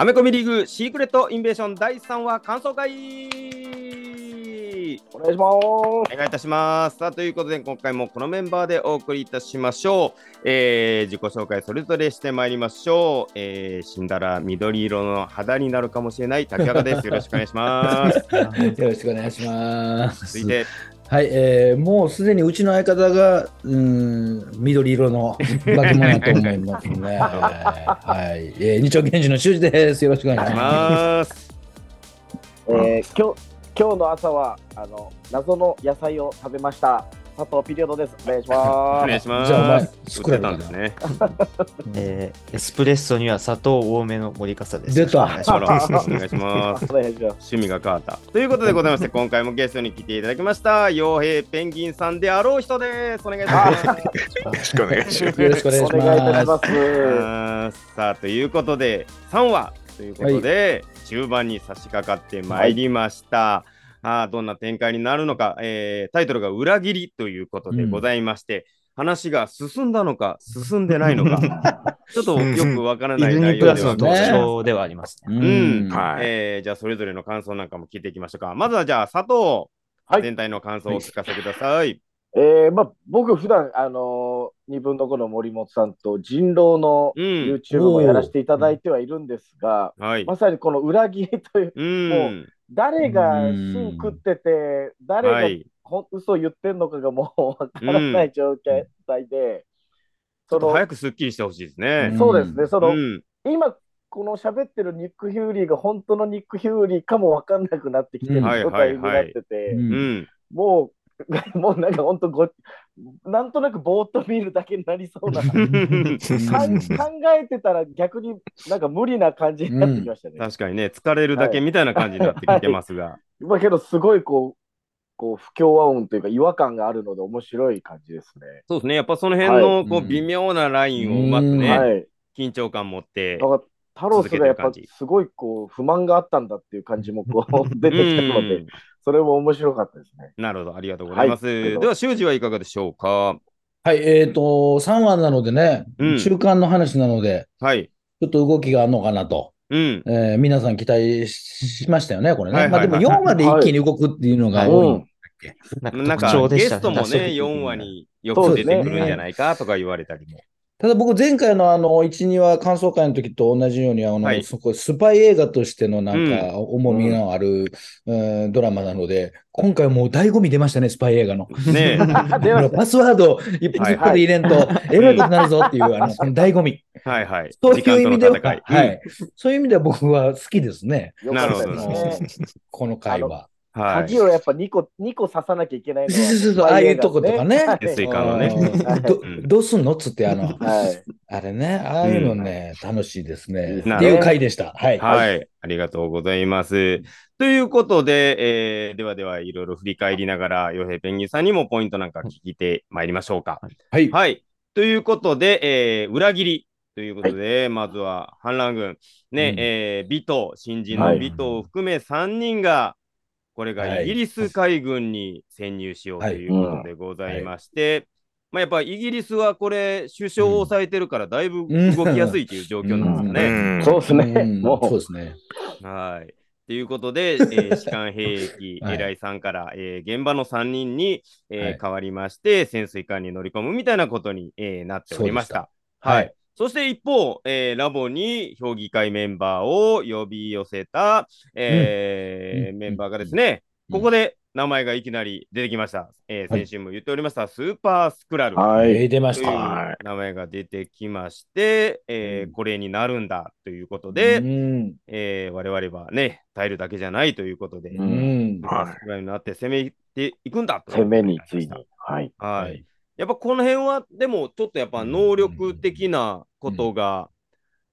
アメコミリーグシークレットインベーション第3話感想会お願いします。お願いいたします。さあということで今回もこのメンバーでお送りいたしましょう。えー自己紹介それぞれしてまいりましょう。えー死んだら緑色の肌になるかもしれない竹原です。よろしくお願いします。よろしくお願いします。続いて、はい、えーもうすでにうちの相方が、うーん、緑色の化け物やと思いますね。えーはい、えー、二丁拳銃の修二です。よろしくお願いします。えー、今日今日の朝はあの謎の野菜を食べました。佐藤ピリオドです。お願いしおます。願いします。じゃあお前売ってたんですね。えーエスプレッソには砂糖多めの森笠です。出たよろしく お願いします。お願いします。趣味が変わった。ということでございまして、今回もゲストに来ていただきました、傭兵ペンギンさんであろう人です。お願いします。よろしくお願いします。す。よろしくお願いしお願いいたしまます。さあということで3話ということで、中盤に差し掛かってまいりました。あーどんな展開になるのか、えータイトルが裏切りということでございまして、話が進んだのか進んでないのか ちょっとよくわからない犬内容ではございます特徴ではありますね。す。うんはいえーじゃあそれぞれの感想なんかも聞いていきましょうか。まずはじゃあ佐藤、はい全体の感想をお聞かせください。えー、まあ僕普段あのー、2分の5の森本さんと人狼のうん。YouTube もやらせていただいてはいるんですが、はい。まさにこの裏切りといううん。誰が芯食ってて誰がはい。嘘言ってんのかがもう わからない状態で、ちょっとその早くすっきりしてほしいですね。そうですね、その、うん。今、この喋ってるニック・ヒューリーが本当のニック・ヒューリーかも分かんなくなってきてるうん状態になってて。もう、もうなんか本当ご、なんとなくぼーっと見るだけになりそうな、考えてたら逆になんか無理な感じになってきましたね。確かにね、疲れるだけみたいな感じになってきてますが。まあけど、すごいこう、こう不協和音というか違和感があるので面白い感じですね。そうですね、やっぱその辺のこううん微妙なラインをうまくね、はい。緊張感持ってだ。からタロスがやっぱすごいこう不満があったんだっていう感じもこう出てきたので、それも面白かったですね。なるほど、ありがとうございます。はいでは、修二はいかがでしょうか？はい、えっ、と、3話なのでね、うん中間の話なので、はい。ちょっと動きがあるのかなと。うん。えー皆さん期待ししましたよね、これね。はいはいはいまあでも4話で一気に動くっていうのが多いんだっけ？なんなんか。ゲストもね、出した時に4話によく出てくるんじゃないかとか言われたりも。ただ僕、前回のあの、1、2話感想会の時と同じように、あの、はいそこスパイ映画としてのなんか、重みのある、うんドラマなので、今回もう醍醐味出ましたね、スパイ映画の。ね 出ましたパスワード一発一発で入れんと、えらいことになるぞっていう、あの、この醍醐味。はいはい。そういう意味では、時間との戦。はいい。そういう意味では僕は好きですね、よかったですなるほどね。この回は。はい。鍵をやっぱ2個、2個刺さなきゃいけないのはそうそうそうああいうとことかねはいスイカのねはいどうんどうすんのっつって、あの、はい。あれね、ああいうのね、楽しいですね。っていう回でした。はい。はい。ありがとうございます。ということで、えーではではいろいろ振り返りながら、洋平ペンギンさんにもポイントなんか聞いてまいりましょうか。はい。はい。ということで、えー裏切りということで、まずは反乱軍、ね、うんえー、尾藤、新人のはい尾藤を含め3人が、これがイギリス海軍に潜入しようということでございまして、まあ、やっぱイギリスはこれ、首相を抑えてるから、だいぶ動きやすいという状況なんですかね。んそうですね。うんもう、そうですね。はい。ということで、えー、士官兵役 はい偉いさんから、えー現場の3人に、えーはい変わりまして、潜水艦に乗り込むみたいなことに、えーなっておりました。はいはい。そして一方、えーラボに評議会メンバーを呼び寄せた、えーうんメンバーがですね、うんここで名前がいきなり出てきました。えーはい先週も言っておりました、スーパースクラル。はい。えー出ました。は名前が出てきまして、えーうんこれになるんだということで、うん。えー我々はね、耐えるだけじゃないということで、ううんん。はいスクラルになって攻めていくんだと。攻めについに。はい。はい。はいやっぱこの辺は、でもちょっとやっぱ能力的なことが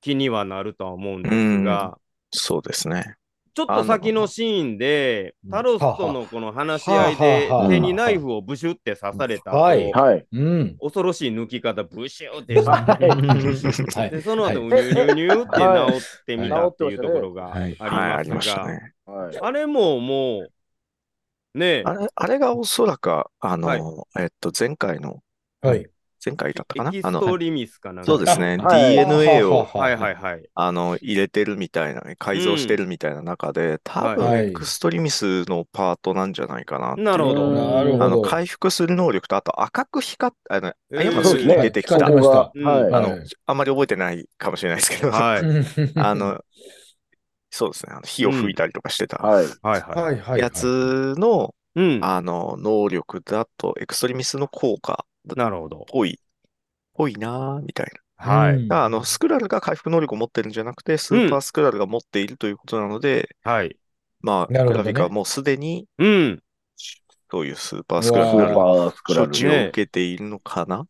気にはなるとは思うんですが、そうですね。ちょっと先のシーンで、うんタロスとのこの話し合いで手にナイフをブシュって刺された後、はい。はい。うん。恐ろしい抜き方、ブシュってはい。でその後、はい。ニュニュニュって治ってみたはいっていうところがあはい。りますした。ね。はい。あれももう、ねえ、あれ、あれがおそらく、あの、はい。えっと、前回の、はい。前回だったかな？エキあのストリミスかなんか。そうですね、あはい。DNA をはいはいはい。あの入れてるみたいな、改造してるみたいな中で、多はい。分エクストリミスのパートなんじゃないかななるほど。なるほど。あの回復する能力と、あと赤く光っあの、えーヤマスにそうですね。出てきた、光ってました。うん。はい。あのはい。あんまり覚えてないかもしれないですけど、はい。あの、そうですね、あの火を吹いたりとかしてたはい。はいははいはい。やつの、い。うん。あの、能力だと、エクストリミスの効果っなるほど。ぽい、ぽいなぁ、みたいな。はい。うんだからあの、スクラルが回復能力を持ってるんじゃなくて、スーパースクラルが持っているということなので、はい。まあ、なるほどねグラフィカはもうすでに、うん。そういうスーパースクラルースクラル処置を受けているのかな？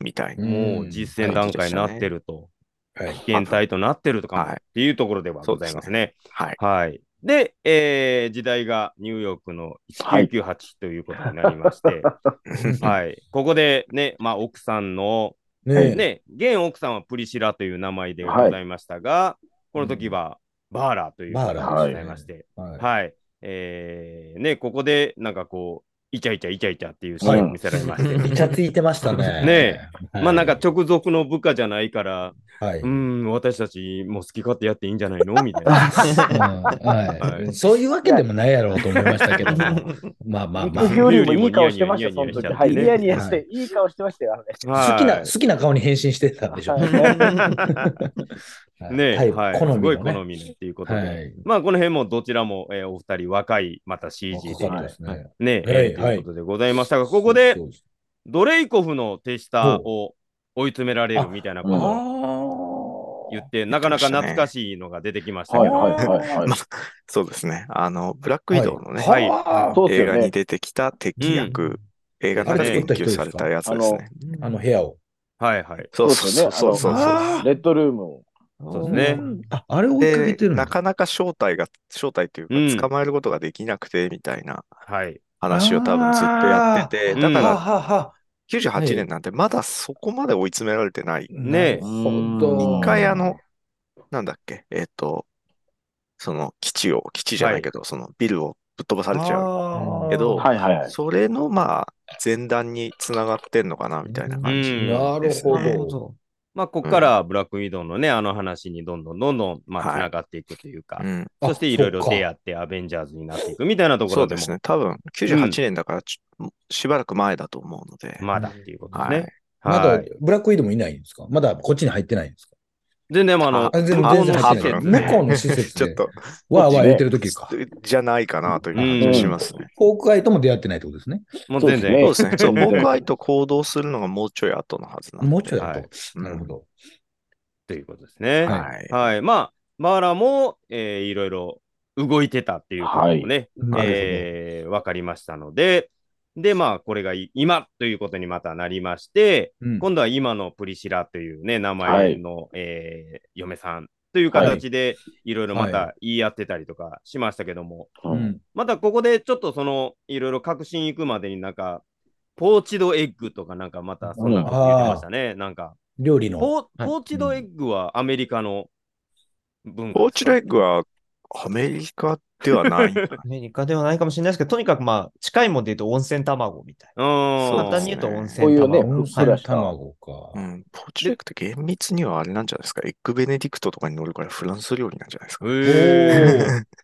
みたいな。もう実践段階になってると。はい。危険体となってるとかもっはいていうところではございますね。はい。はい。で、えー時代がニューヨークの1998ということになりまして、はい。ここでね、まあ、奥さんの、ねね、現奥さんはプリシラという名前でございましたが、この時はバーラーという名前でございまして、はいはい。えーね、ここでなんかこう、イチャイチャイチャイチャっていうシーンを見せられまして、イチャついてましたね。ねはいまあなんか、直属の部下じゃないから、はい。うーん、私たちも好き勝手やっていいんじゃないの？みたいな。うんははいい、そういうわけでもないやろうと思いましたけども。まあまあまあ。ミキフューリーもいい顔してました、その時。はい。ニヤニヤしはて、いい顔してましたよ、あれ。好きな、好きな顔に変身してたんでしょうね。ねはい はい、好みのね。すごい好みのっていうことで、はい。まあこの辺もどちらも、えーお二人若い、また CG で、ね。ね、はい。えーということでございましたが、ここでドレイコフの手下を追い詰められるみたいなことをあ言って、なかなか懐かしいのが出てきましたけど、はいはいはいはい。ま。そうですね。あの、ブラックウィドウのね、はい。はそうですよね映画に。出てきた敵役、映画の中で研究されたやつですね。あの部屋を。はいはい。そうそうそうそうそう。あレッドルームを。そうですね。あ、あれを追いかけで、てるんだなかなか正体が、正体といううんか、捕まえることができなくて、みたいなはい。話を多分ずっとやってて、あーだからははは。98年なんてまだそこまで追い詰められてない。ねなるほど一回あの、なんだっけ、えっと、その基地を、基地じゃないけど、そのビルをぶっ飛ばされちゃう。けどはいはいはい。それのまあ、前段につながってんのかな、みたいな感じうんなるほね。ど。まあ、ここからブラックウィドウのね、あの話にどんどんどんどん、まあ、はい。つながっていくというか、うん、そしていろいろ出会あってアベンジャーズになっていくみたいなところでも、そうですね。多分、98年だからちょ、しばらく前だと思うので。まだっていうことですはい。ね。まだはい、ブラックウィドウもいないんですか？まだこっちに入ってないんですか？全然、あの、ああ全然入ってない。施設向こうの施設で ちょっ、と、わーわー言ってる時か。じゃないかなという感じがしますね。フォークアイとも出会ってないってことですね。もう全然、そうですね。そう、うん僕愛と行動するのがもうちょい後のはずなんで。もうちょいだと。はいうんなるほど。ということですね。はい。はい。まあ、マーラも、えーいろいろ動いてたっていうこともね、わかりましたので、で、まあ、これがい今ということにまたなりまして。うん。今度は今のプリシラというね、名前の、えー嫁さんという形で、い。ろいろまた言い合ってたりとかしましたけども、ううん。んまたここでちょっとその、いろいろ確信いくまでになんか、ポーチドエッグとかなんかまたそんなこと言ってましたね。なんか、料理の。ポポーチドエッグはアメリカの文化ポーチドエッグはアメリカではない。アメリカではないかもしれないですけど、とにかくまあ、近いもんで言うと温泉卵みたいな。簡単に言うと温泉こういうね卵。温泉はい卵か。うん、ポーチドエッグって厳密にはあれなんじゃないですか？エッグベネディクトとかに乗るからフランス料理なんじゃないですか？へー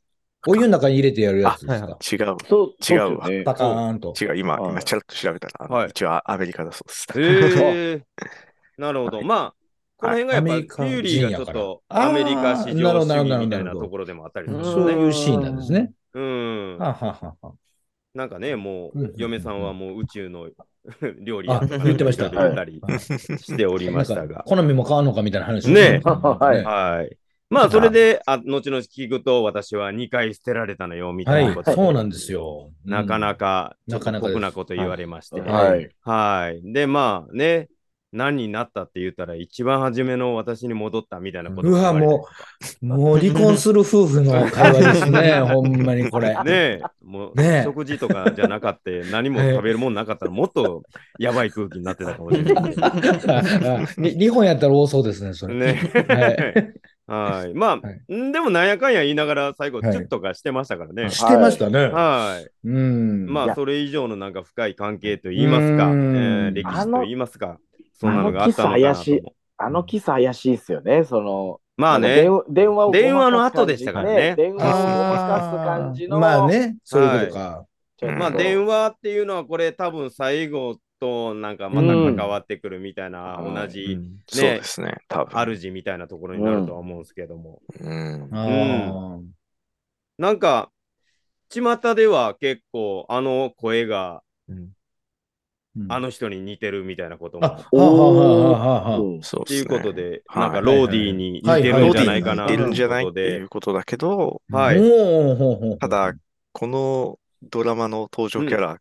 お湯の中に入れてやるやつですか？違う。そう、違うパカーンと。違う。今、はい今ちゃらっと調べたら、一応アメリカだそうです。へー なるほど。まあ、この辺がやっぱ、アメリカフューリーがちょっと人やからアメリカ史上主義みたいなところでもあったりするんですそう。いうシーンなんですね。うん。はあはあはなんかね、もう嫁さんはもう宇宙の 料理や言ってました言ったりはいしておりましたが。好みも変わるのかみたいな話をねえはいはい。まあ、それで、あ後々聞くと、私は2回捨てられたのよ、みたいなことはい、そうなんですよ。なかなか、なかなかです酷なこと言われまして。ははい。はい。で、まあね、何になったって言ったら、一番初めの私に戻ったみたいなことうわ、もう、もう離婚する夫婦の会話ですね、ほんまにこれ。う。ねえ、もう、ねえ食事とかじゃなかった、何も食べるもんなかったら、もっとやばい空気になってたかもしれない。に日本やったら多そうですね、それ。ね。はい。まあ、はいんでもなんやかんや言いながら最後、チはいュッとかしてましたからね。してましたね。はい。うん。まあ、それ以上のなんか深い関係と言いますか、えー歴史と言いますか。そんなのがあったのかなと思う。あのキス怪しいですよね。その、まあね電、話電話の後でしたからね電話をかす感じの。まあ。ね、そういうことか。まあ電話っていうのはこれ多分最後となんかまた関わってくるみたいな、うん同じそうですね、多分。主みたいなところになるとは思うんですけども。うん。なんか、巷では結構あの声がうんあの人に似てるみたいなことも。あ、はあはあはあはあ。うんっていう。ことで、はいなんかローディーに似てるんじゃないかな似てるんじゃないってということだけど、はいただ、このドラマの登場キャラ、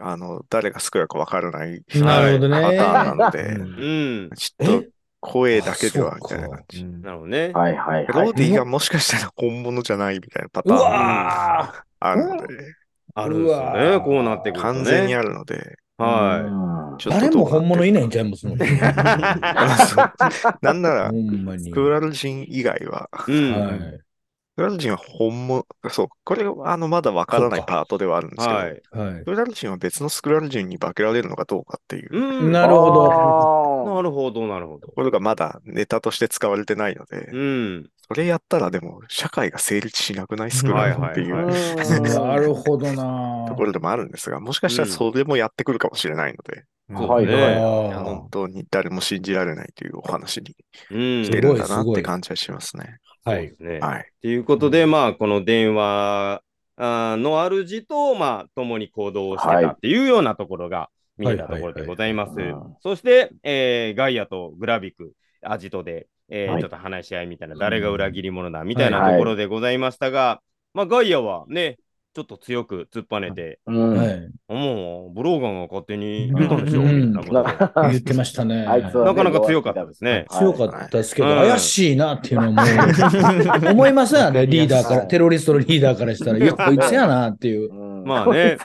あの、誰が救うかわからないなるほどね。パターンなので、うん。ちょっとえ？声だけではあみたいな感じ。うんなるほどね。はいはいはい。ローディーがもしかしたら本物じゃないみたいなパタうーンわあるので、あるんですよね。ーこうなってくるとね。完全にあるので、はうんちょっと誰も本物いい。ないんちゃいますの？なんならほ、んまに。スクラル人以外は、い。うん。はい。スクラル人は本物、そう、これはあのまだわからないパートではあるんですけど、はい。はいス。クラル人は別のスクラル人に化けられるのかどうかっていううん。なるほど。ど。なるほど、なるほどと。ころがまだネタとして使われてないので、うん。それやったらでも社会が成立しなくない？スクラルっていはいはう なるほどな。ところでもあるんですが、もしかしたらそれもやってくるかもしれないので、はいねはい本当に誰も信じられないというお話にうん。してるんだなって感じはしますね。はい。はい。ということで、まあ、この電話の主と、まあ、共に行動をしてたっていうようなところが見えたところでございます。そして、えーガイアとグラビク、アジトで、えーはい。ちょっと話し合いみたいな、誰が裏切り者だみたいなところでございましたが、まあ、ガイアはね、ちょっと強く突っぱねて、うん。はい。もう、ブローガンが勝手に言ったんでしょ、うん。みたいなこと。で 言ってましたね。なかなか強かったですね。強かったですけど、はい。怪しいなっていうのも 思いますよね、リーダーから、はいテロリストのリーダーからしたら、いや、こいつやなっていう。うんまあね。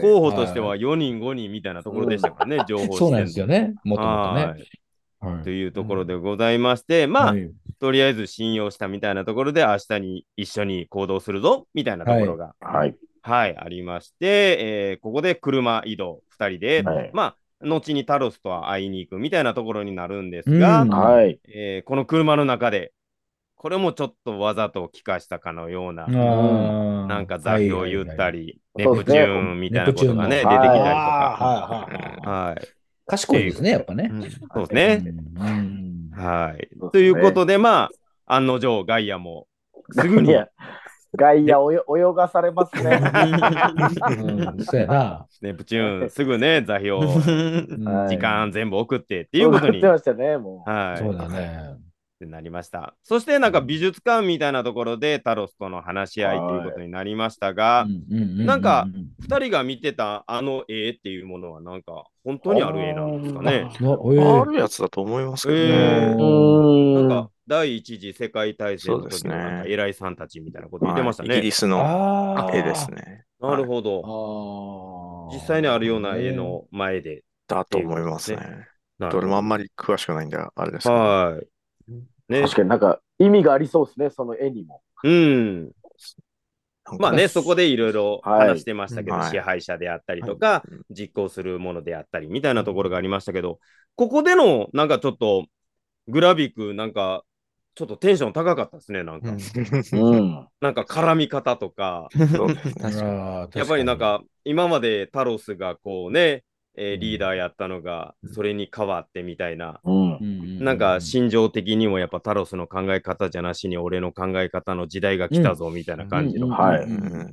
候補としては4人、5人みたいなところでしたからね、情報そうなんですよね、もともとはい。ね。はい。というところでございまして、まあ、はい。とりあえず信用したみたいなところで、明日に一緒に行動するぞみたいなところが、はい。はい、ありまして、えーここで車移動2人で、はい。まあ、後にタロスとは会いに行くみたいなところになるんですが、うん。はい。えーこの車の中で、これもちょっとわざと聞かしたかのような、なんか座標を言ったはいり、はいはい。ネプチューンみたいなことがね、出てきたりとか。はい。賢いですね、やっぱね。そうですね。うんはい。ということで、まあ、案の定、ガイアもすぐにガイアおよ泳がされますね。うんそうやな。ネプチューン、すぐね、座標、時間全部送ってっていうことに、送ってましたね、もう。はい。そうだね。ってなりました。そして、なんか美術館みたいなところでタロスとの話し合いということになりましたが、なんか2人が見てたあの絵っていうものは、なんか本当にある絵なんですかね？あるやつだと思いますけどえね。ーうなんか第一次世界大戦の時の偉いさんたちみたいなこと言ってましたねはいイギリ。スのあ絵ですね。なるほど。ど実際にあるような絵の前で。だと思いますね。どれもあんまり詳しくないんで、あれですけど。はい。ね。確かになんか意味がありそうですね、その絵にも。うん。まあね、そこでいろいろはい話してましたけど、はい支配者であったりとか、うん実行するものであったりみたいなところがありましたけど、ここでのなんかちょっとグラビックなんかちょっとテンション高かったですね、なんか。うん。なんか絡み方とか、やっぱりなん、か今までタロスがこうね、えーリーダーやったのがうん。それに変わってみたいな、うん。なんか心情的にもやっぱタロスの考え方じゃなしに俺の考え方の時代が来たぞみたいな感じの、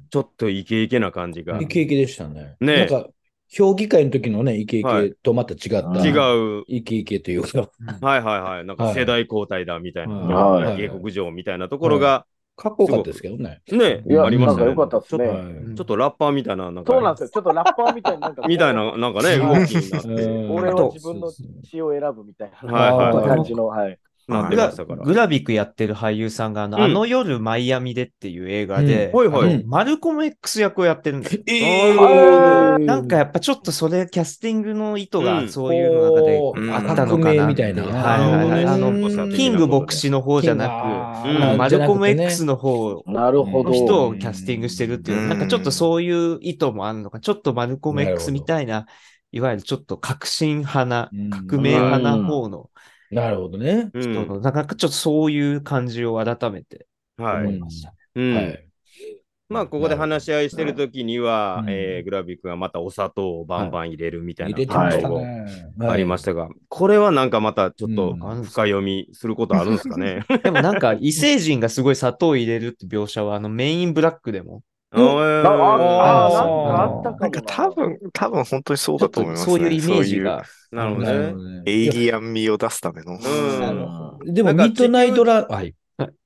ちょっとイケイケな感じが。イケイケでしたね。ね。なんか、評議会の時のね、イケイはい。ケとまた違った。うん違う、イケイケというか、はいはいはい、なんか世代交代だみたいな、はい。下克上みたいなところが、かっこよかったですけどね。ね、いや、ありましたね。なんか良かったですちょね。はいちょっとラッパーみたいな、なんか、そうなんですよ。ちょっとラッパーみたいな、なんかみたいな、なんかね、動きになって、うん俺は自分の血を選ぶみたいな、はいはい感じの、はい。なってグラましたから。グラビックやってる俳優さんが、あの,、うん。あの夜マイアミでっていう映画で、うん。はいはい。マルコム X 役をやってるんですよ。えなんかやっぱちょっとそれ、キャスティングの意図うん。がそういうの中であったのかな。革命みたいな。はいはいはい。あの、うんキング牧師の方じゃなく、うん。マルコム X の方なるほど。の人をキャスティングしてるっていう、うん。なんかちょっとそういう意図もあるのか、ちょっとマルコム X どみたいないわゆるちょっと革新派な、うん。革命派な方のなるほどね。うんなんかちょっとそういう感じを改めてはい。思いました。うんはい。まあ、ここで話し合いしてるときには、うんえーグラビックがまたお砂糖をバンバン入れるみたいな入れてましたことね。がありましたが、これはなんかまたちょっとうん深読みすることあるんですかね？でもなんか異星人がすごい砂糖を入れるって描写は、あのメインブラックでも、あーああ、あーなんかあったかもなんか多分、多分本当にそうだと思いますね。そういうイメージが。なるほどね。なるほどねそういう。エイリアン味を出すための。うんでも、ミッドナイトラン、はい。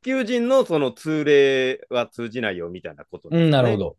地球人のその通例は通じないよみたいなことうん、なるほど。ど。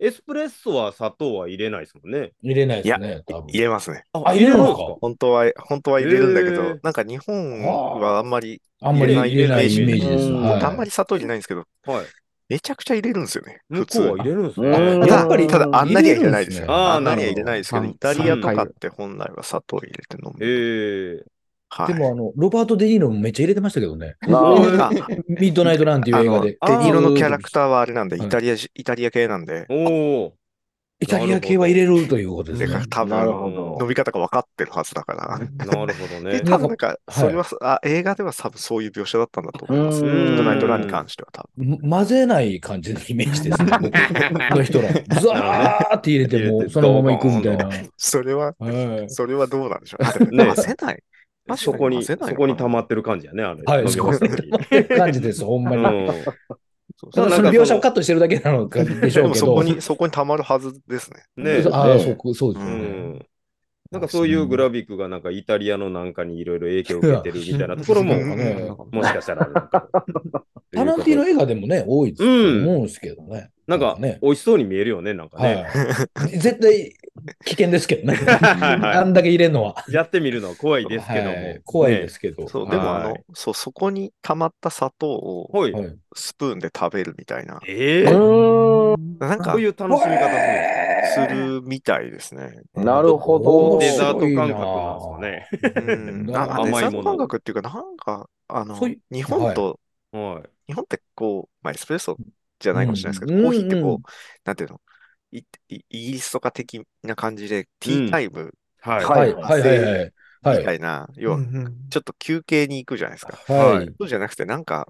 エスプレッソは砂糖は入れないですもんね。入れないですね。入れますね。あ、入れるんですか？本当は、本当は入れるんだけど、なんか日本はあんまり、あんまり入れないイメージです。あんまり砂糖入れないんですけど、はい。めちゃくちゃ入れるんですよね。向普通こうは入れるんですうんね。やっぱりただ、あんなには入れないですよ。あんなには入れないですけど、なるほどイタリアとかって本来は砂糖入れて飲む。ええはい。でも、あの、ロバート・デ・ニーロもめっちゃ入れてましたけどね。ああミッドナイト・ランっていう映画で。あのデニーロのキャラクターはあれなんで、はいイタリアじ、イタリア系なんで、おお。イタリア系は入れるということですね。で多なる分、ほど飲み方が分かってるはずだから。なるほどで、ね。多分なんか、はいそれは、あ映画では多分そういう描写だったんだと思います。ドナイトランに関しては多分。混ぜない感じのイメージですね。僕の人ら。ザーって入れても、そのまま行くみたいな。それは、はいそれはどうなんでしょう。混ぜない。そこに、そこに溜まってる感じやね、あれ。はい感じです、ほんまに。うんそうただその描写をカットしてるだけなのかでしでょうけど。もそこに、そこに溜まるはずですね。ねああ、ねそうそうですね。ん。なんかそういうグラビックがなんかイタリアのなんかにいろいろ影響を受けてるみたいなところも、もしかしたらあるのかも。タランティーノ映画でもね、多いと思うんですけどね。なんかね、美味しそうに見えるよね、なんかね。はい。絶対危険ですけどね。はいあんだけ入れるのは。やってみるのは怖いですけども。はい。怖いですけど。そう、でもあのはい、そう、そこに溜まった砂糖をスプーンで食べるみたいな、ええうーん。なんかこういう楽しみ方する。みたいですね。なるほど。面デザート感覚なんですかね。うん、なあデザート甘いもの感覚っていうか、なんか、あの日本と、はい。日本ってこう、まあ、エスプレッソじゃないかもしれないですけど、うん。コーヒーってこう、うん。なんていうの、いいイギリスとか的な感じで、ティータイムはい。ははいいはいはいはい。はみたい。いな、要は、ちょっと休憩に行くじゃないですか。はい。そうじゃなくて、なんか、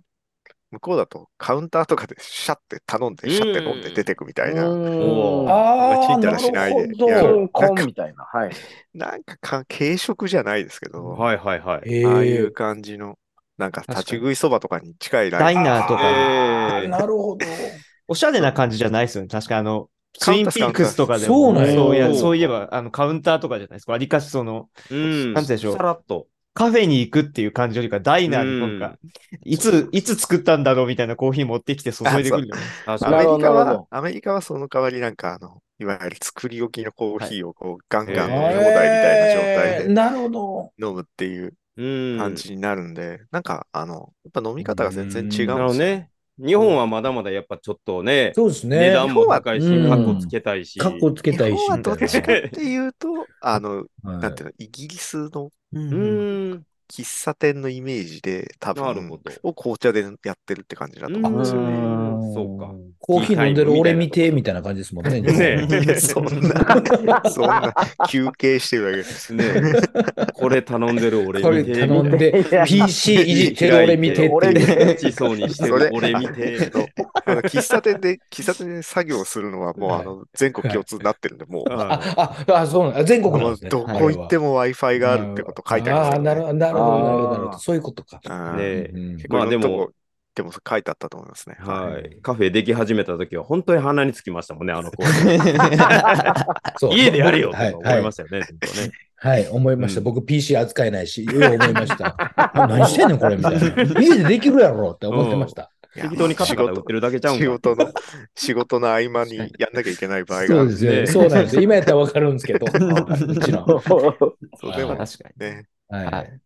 向こうだとカウンターとかでシャッて頼んで、シャッて飲んで出てくみたいな、おーああ、チンタなるラしないでるど。コンみたいな。はい。なんかか軽食じゃないですけど、はいはいはい。えああいうえ感じの、なんか立ち食いそばとかに近いラダインイナーとか、ええなるほど。おしゃれな感じじゃないですよね。確かあの、ツインピークスとかでも、そうそういやそういえば、あの、カウンターとかじゃないですか。わりかしその、うん。なんでしょうさらっと。カフェに行くっていう感じよりか、ダイナーになんか、いつ、いつ作ったんだろうみたいなコーヒー持ってきて注いでくる。アメリカはアメリカはその代わりなんか、あの、いわゆる作り置きのコーヒーをこう、ガンガン飲み放題みたいな状態でなるほど。飲むっていううん。感じになるんで、なんか、あの、やっぱ飲み方が全然違うんですよね。日本はまだまだやっぱちょっとね、そうですね。値段も高いし、うんカッコつけたいし。かっこつけたいし。日本はどっちかっていうと、あの、ななんていうの、イギリスのうーん。喫茶店のイメージで、多分なるほど、を紅茶でやってるって感じだと思うんですよね。うんそうか。コーヒー飲んでる俺見てみたいな感じですもんね。ねいや そんな、そんな休憩してるわけです。ねこれ頼んでる俺これ見て。頼んで、PC いじってる俺見てって俺いう。落ちそうにしてそれる俺見て。あの喫茶店で、喫茶店で作業するのはもう、はいあの、全国共通になってるんで、もう、ああ、あ、あ、そうなん全国なんですね。どこ行っても Wi-Fi があるってこと書いてありますあなるほど、なるなるほどなるほど。そういうことか。うんねうん結構まあでもでも書いてあったと思いますね。はい。カフェでき始めた時は本当に鼻につきましたもんね、あの子。そう家でやれよとはい、か思はいいましたよね。はい、思いました。うん僕 PC 扱えないし、いろいろ思いました。あ何してんねん、これ、みたいな。家でできるやろって思ってました。適当にカタカタ売ってるだけちゃうんか。仕事の、仕事の合間にやんなきゃいけない場合があるそうですよね。ねそうなんですよ。今やったらわかるんですけど。はいもちろん。そうでも確かに。ね。はいはい。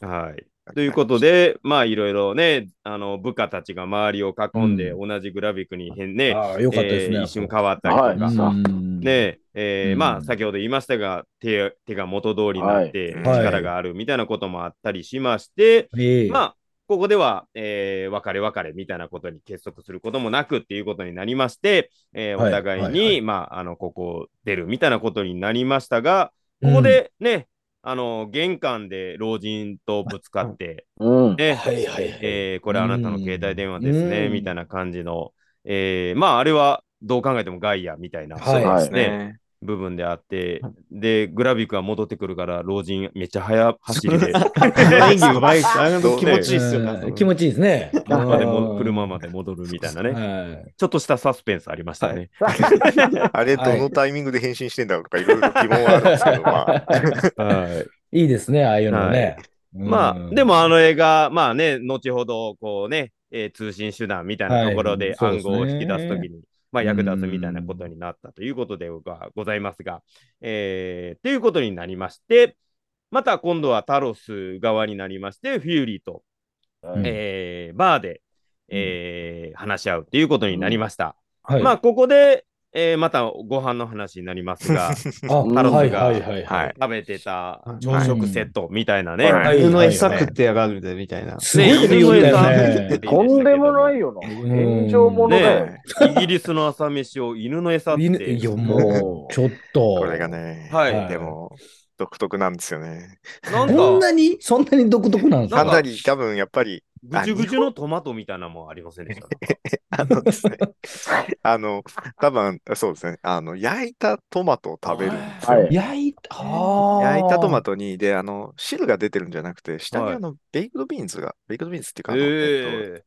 はい。ということで、まあいろいろね、あの部下たちが周りを囲んで、う同じグラビックに変ね、ああ、よかったですね。えー一瞬変わったりとか、はい。うん。ねえーうん。まあ先ほど言いましたが手、手が元通りになってはい。力があるみたいなこともあったりしまして、ええ。まあ、ここでは、えー別れ別れみたいなことに結束することもなくっていうことになりまして、えーはい。お互いに、はい。はい。まあ、あの、ここ出るみたいなことになりましたが、ここでね、あの、玄関で老人とぶつかって、うん。ね、はいはいはい。えーこれあなたの携帯電話ですね、うんみたいな感じの、えーまあ、あれはどう考えてもガイアみたいな、はいはいですね。部分であって、で、グラビックが戻ってくるから、老人めっちゃ早 走りで、演技う。まい 気持ちいいっすよね。うん。気持ちいいですね。車までもうん。車まで戻るみたいなね、はい。ちょっとしたサスペンスありましたね。あれ、どのタイミングで返信してんだろうとか、いろいろ疑問はあるんですけど、まあ、はい。いいですね、ああいうのね。まあ、でもあの映画、まあね、後ほど、こうね、えー通信手段みたいなところで暗号を引き出すときに、まあ役立つみたいなことになったということでがございますが、えー、ということになりまして、また今度はタロス側になりまして、フューリーと、うんえーバーで、えー話し合うということになりました。はい。まあ、ここで、えーまたご飯の話になりますが、あ、タロスが。食べてた朝食セットみたいなね、はいはい犬の餌食ってやがるでみたいな。すごいことんだよね。とんでもないよな。炎上ものだよ。ねイギリスの朝飯を犬の餌って。犬いや、もう、ちょっと。これがね、はいでも、独特なんですよね。なんそんか、なに、そんなに独特なんですか？かなり多分やっぱり、ぐちゅぐちゅのトマトみたいなのもありませんでした。あのですね、あの、多分そうですね、あの、焼いたトマトを食べるんですよ。はい。焼いた、は焼いたトマト。トに、で、あの、汁が出てるんじゃなくて、下にはいあの、ベイクドビーンズが、ベイクドビーンズっていうか、あのえっと、え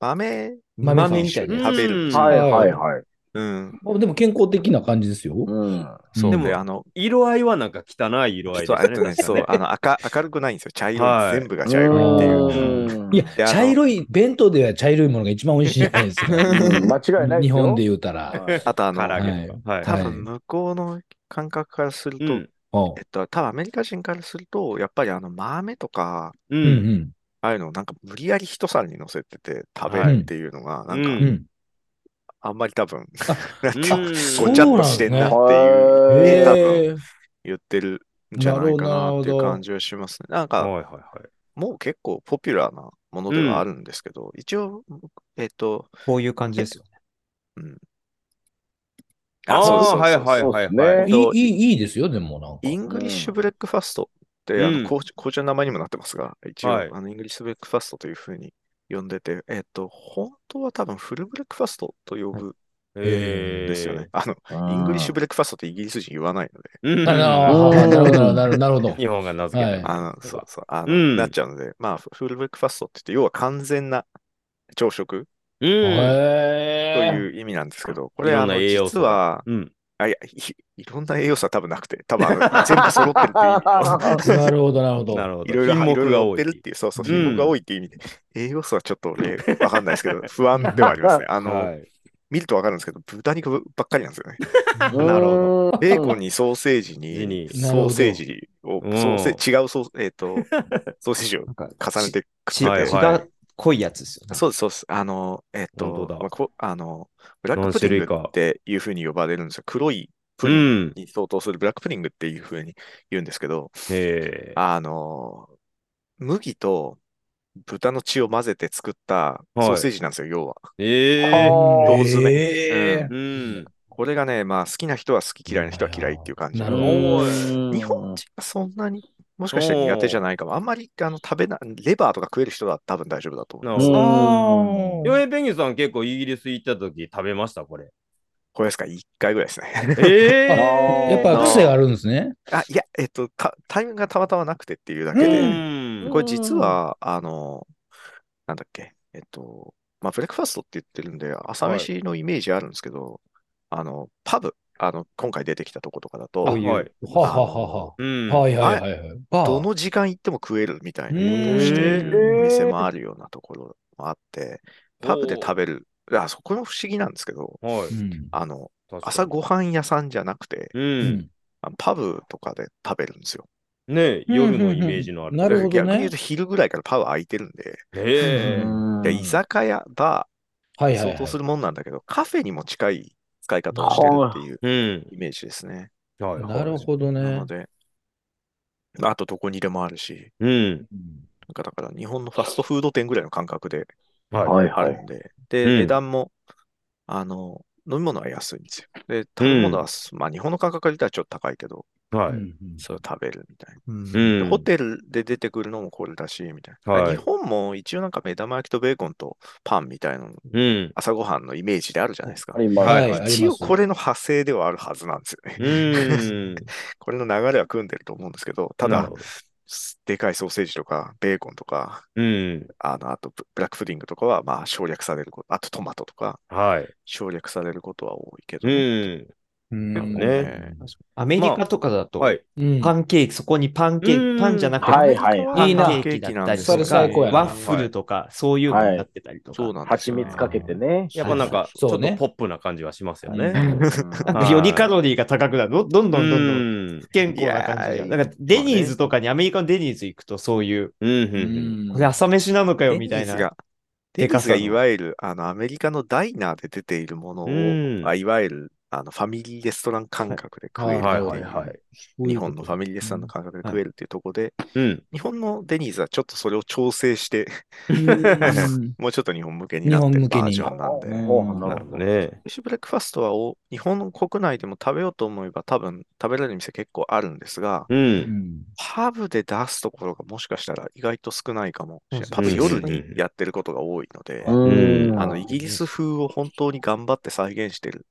豆、豆豆みたいな。食べるうんはいはいはい。うん、でも健康的な感じですよ。うん。そうで、でもあの、色合いはなんか汚い色合いですね。そうあの、赤、明るくないんですよ。茶色い、はい全部が茶色いっていう。うんいや、茶色い、弁当では茶色いものが一番美味しいじゃないですか。う ん間違いないですよ。日本で言うたら。はいあとあの。多はい分向こうの感覚からすると、えっと、多分アメリカ人からすると、やっぱりあの、豆とか、う。うんんああいうのをなんか無理やり一皿に乗せてて食べるっていうのが、なんか、ううん。うん。あんまり多分、う なんか、んごちゃっとしてんなっていう、多分えー言ってるんじゃないかなっていう感じはしますね。なんか、はいはいはい。もう結構ポピュラーなものではあるんですけど、一応、えっと、こういう感じですよね。うん。あそうそうそうあ、はいはいはいはい。ねいい、いい、いいですよ、でもなんか。イングリッシュブレックファストって、あうんの紅茶紅茶の名前にもなってますが、一応、はいあのイングリッシュブレックファストというふうに呼んでて、えっと、本当は多分フルブレックファストと呼ぶんえですよね。あの、イングリッシュブレックファストってイギリス人言わないので、うんあのーなるほど。日本が名付けはいた。あの、そうそう、あの、うんなっちゃうので、まあ、フフルブレックファストって言って、要は完全な朝食うん。という意味なんですけど、これ、あの、実は、うん。あいやい、いろんな栄養素は多分なくて、多分全部揃ってるっていう意味 なるほど、なるほど。なるほど。いろいろ、品目が多い乗ってるっていう、そうそう、うん品目が多いっていう意味で、栄養素はちょっと俺、わかんないですけど、不安ではありますね。あの、はい。見るとわかるんですけど、豚肉ばっかりなんですよね。なるほどベーコンにソーセージに、にソーセージを、うんソーセ違うソー、えっ、と、ソーセージを重ねてくって、濃いやつですよね。そうです、そうです。あの、えっ、と本当だまあこ、あの、ブラックプディングっていうふうに呼ばれるんですよ。黒いプうリンん。に相当するブラックプディングっていうふうに言うんですけど、へえ。あの、麦と豚の血を混ぜて作ったソーセージなんですよ、要は。ええ。ローズねへーうん。これがね、まあ好きな人は好き嫌いな人は嫌いっていう感じ。なるほど日本人はそんなに、もしかしたら苦手じゃないかも。あんまりあの食べな、レバーとか食える人は多分大丈夫だと思います。あーヨエペンギンさん結構イギリス行った時食べました？これ。これですか、1回ぐらいですね。ええ。やっぱ癖があるんですね。あ、いや、えっと、たタイミングがたまたまなくてっていうだけうで、ん。これ実は、あの、なんだっけ、えっと、まあ、ブレックファストって言ってるんで、朝飯のイメージあるんですけど、あの、パブ、あの、今回出てきたとことかだと、あはい。はいはいはいはい。バーどの時間行っても食えるみたいなことをしている店もあるようなところもあって、パブで食べる、あそこも不思議なんですけど、はい。うんあの、朝ごはん屋さんじゃなくて、う。うんパブとかで食べるんですよ。ね夜のイメージのある。なるほどね逆に言うと昼ぐらいからパブ空いてるんで、へえ。で居酒屋、バー。相当するもんなんだけど、カフェにも近い使い方をしてるっていううん。イメージですね。はいなるほどねなの。で、あとどこにでもあるし、うん。なんかだから日本のファストフード店ぐらいの感覚ではい。はいあるんで、で、うん値段も、あの、飲み物は安いんですよ。で、食べ物は、まあ日本の感覚から言ったらちょっと高いけど、はい。うんそれを食べるみたいな。うんうんでホテルで出てくるのもこれらしいみたいな。はい日本も一応なんか目玉焼きとベーコンとパンみたいなのうん。朝ごはんのイメージであるじゃないですか。はいはい一応これの派生ではあるはずなんですよね。うん。これの流れは組んでると思うんですけど、ただでかいソーセージとかベーコンとか、うん。あの、あとブブラックプディングとかはまあ省略されること、あとトマトとかはい。省略されることは多いけど、うん。うん。ね。ね、アメリカとかだと、はい。うん。パンケーキ、そこにパンケーうん。キ、パンじゃなくて、はいはいパンケいいなーキだったりとか、ワッフルとか、そういうのになってたりとか。そうなんですよ。蜂蜜かけてね。やっぱなんか、ちょっとそうねポップな感じはしますようね。ん。は いよりカロリーが高くなる。どどんどんどんどんうん。不健康な感じなんかデニーズとかに、アメリカのデニーズ行くとそういう、うん。これ朝飯なのかよみたいな。デニーズが、いわゆるあのアメリカのダイナーで出ているものを、うん。あいわゆるあのファミリーレストラン感覚で食えるはいはいはい。日本のファミリーレストランの感覚で食えるっていうところで、うん。日本のデニーズはちょっとそれを調整して、うん もうちょっと日本向けになってる日本向けにバージョンなんで。うんおなるほど。ね。フィッシュブレックファストはお日本の国内でも食べようと思えば多分食べられる店結構あるんですが、う。うんんパブで出すところがもしかしたら意外と少ないかもしれない。うん多分夜にやってることが多いので、うんあのイギリス風を本当に頑張って再現してる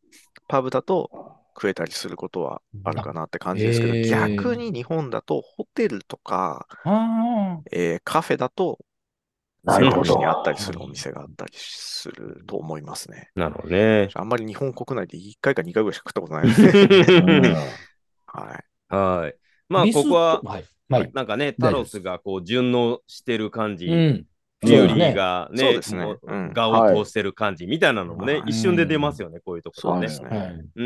パブだと食えたりすることはあるかなって感じですけど、へー逆に日本だとホテルとか、あえーカフェだとなるほど選択肢に。あったりするお店があったりすると思いますね。なるほどね。あんまり日本国内で1回か2回ぐらいしか食ったことないですね。はい。はい。まあ。ここは、はい。はい。なんかね、タロスがこう順応してる感じ、うん。ジュリーがねそうです、ねもううん顔を通してる感じみたいなのもねは、い一瞬で出ますよね、こういうところねそうで。すね。はい。う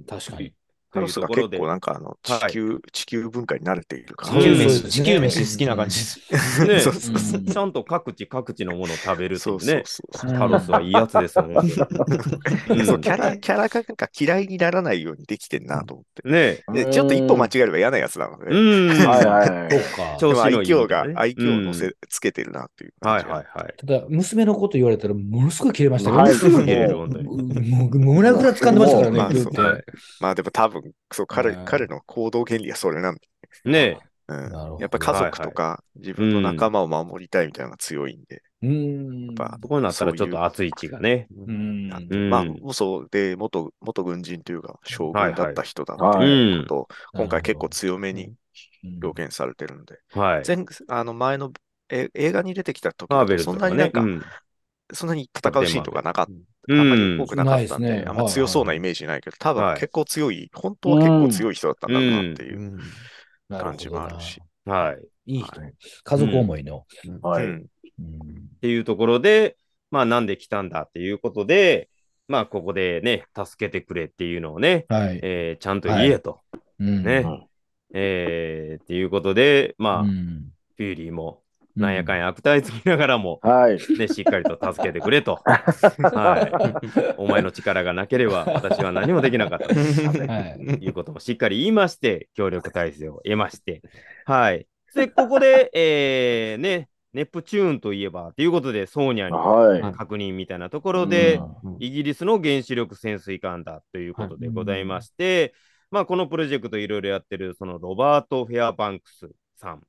ん。確かに。というタロスが結構。なんかあの地球、地球文化に慣れている感地球うん飯、地球飯好きな感じです。ね そうそうそううんちゃんと各地各地のものを食べるっていそううそうね。そうそう。うんタロスはいいやつですよ、本当にうんそうキャラ、キャラがなんか嫌いにならないようにできてんなと思って。ねでちょっと一歩間違えれば嫌なやつなので、うん。はいはいはい。そうか。愛嬌が、ね愛嬌を乗うんせ、つけてるなっていうはい感じが。はいはい。ただ、娘のこと言われたら、ものすごい切れましたけど。もう、胸ぐら掴んでましたからね、まあでも多分、そう、彼うん、彼の行動原理はそれなんで。ね。うん。やっぱり家族とか自分の仲間を守りたいみたいなのが強いんで、うん。ぱそこになったらちょっと熱い血がね。うん。まあ、もうそうで、元、元軍人というか、将軍だった人だってはいいうことを、今回結構強めに表現されてるんで、はい。前、あの前のえ映画に出てきた時そ。んなになんか、うん。そんなに戦うシーンとかなかっあんまりん多くなかったんで、ないですね。あんま強そうなイメージないけど、多分はい。結構強い、本当は結構強い人だったんだろうなっていううん。感じもあるし。はい。いい人はい。家族思いの。はい。うん。うん。っていうところで、まあなんで来たんだっていうことで、まあここでね、助けてくれっていうのをね、はい。えーちゃんと言えと。うん。ね。うんえーっていうことで、まあ、うん。フューリーもなんやかんや悪態つきながらも、はい。ね、しっかりと助けてくれと。はい。お前の力がなければ私は何もできなかったと。はい。いうことをしっかり言いまして、協力体制を得まして、はい。で、ここで、えー、ね、ネプチューンといえば、ということで、ソーニャにはい。確認みたいなところで、うんイギリスの原子力潜水艦だということでございまして、まあ、このプロジェクトいろいろやってる、そのロバート・フェアバンクスさん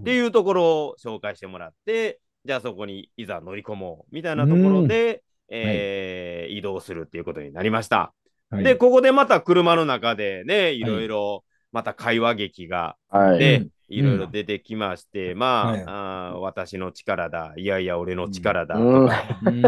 っていうところを紹介してもらって、じゃあそこにいざ乗り込もうみたいなところで、えー移動するっていうことになりました。はい。で、ここでまた車の中でね、いろいろまた会話劇が、はい。で、うん。いろいろ出てきまして、まあ、はい。あー私の力だ、いやいや、俺の力だうんとか、うん。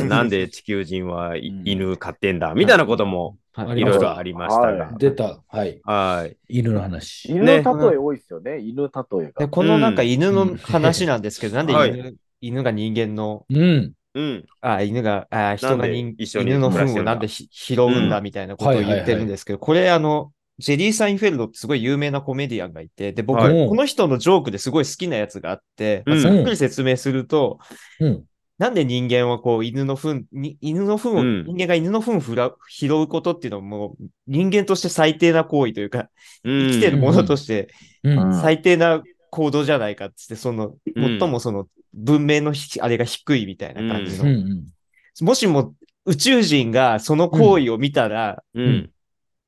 うん。なんで地球人は犬飼ってんだみたいなこともはいいろいろありましたがは。出た。はい。はい。犬の話。犬の例え多いですよね。犬例えでが。このなんか犬の話なんですけど、なんでは犬犬が人間の、うん。うん。あ、犬が、あ人が人犬の糞をなんでひ拾うんだみたいなことを言ってるんですけど、これあの、ジェリー・サインフェルドってすごい有名なコメディアンがいて、で、僕、はいこの人のジョークですごい好きなやつがあって、ざっくり説明すると、うん。なんで人間はこう犬の糞、に犬の糞を、うん人間が犬の糞をふら拾うことっていうのはもう人間として最低な行為というか、生きてるものとしてうん。最低な行動じゃないかっつって、その、うん最もその文明のひあれが低いみたいな感じの。もしも宇宙人がその行為を見たら、うん。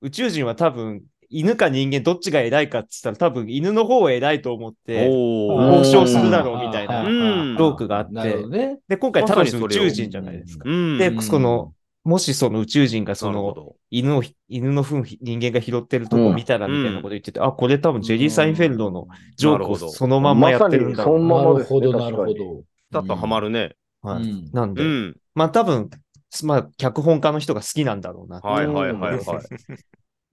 宇宙人は多分犬か人間どっちが偉いかって言ったら多分犬の方を偉いと思って、交渉するだろうみたいなうんトークがあってね。で、今回まタロス宇宙人じゃないですか。うん。で、うんその、もしその宇宙人がその犬を、犬の糞人間が拾ってるとこ見たらみたいなこと言ってて、あ、これ多分ジェリー・サインフェルドのジョークをなるほどそのまんまやってるんだろうな。なるほど、なるほど。だったらハマるね。はいうんなんで、うん。まあ多分、まあ脚本家の人が好きなんだろうな。はいはいはいはい。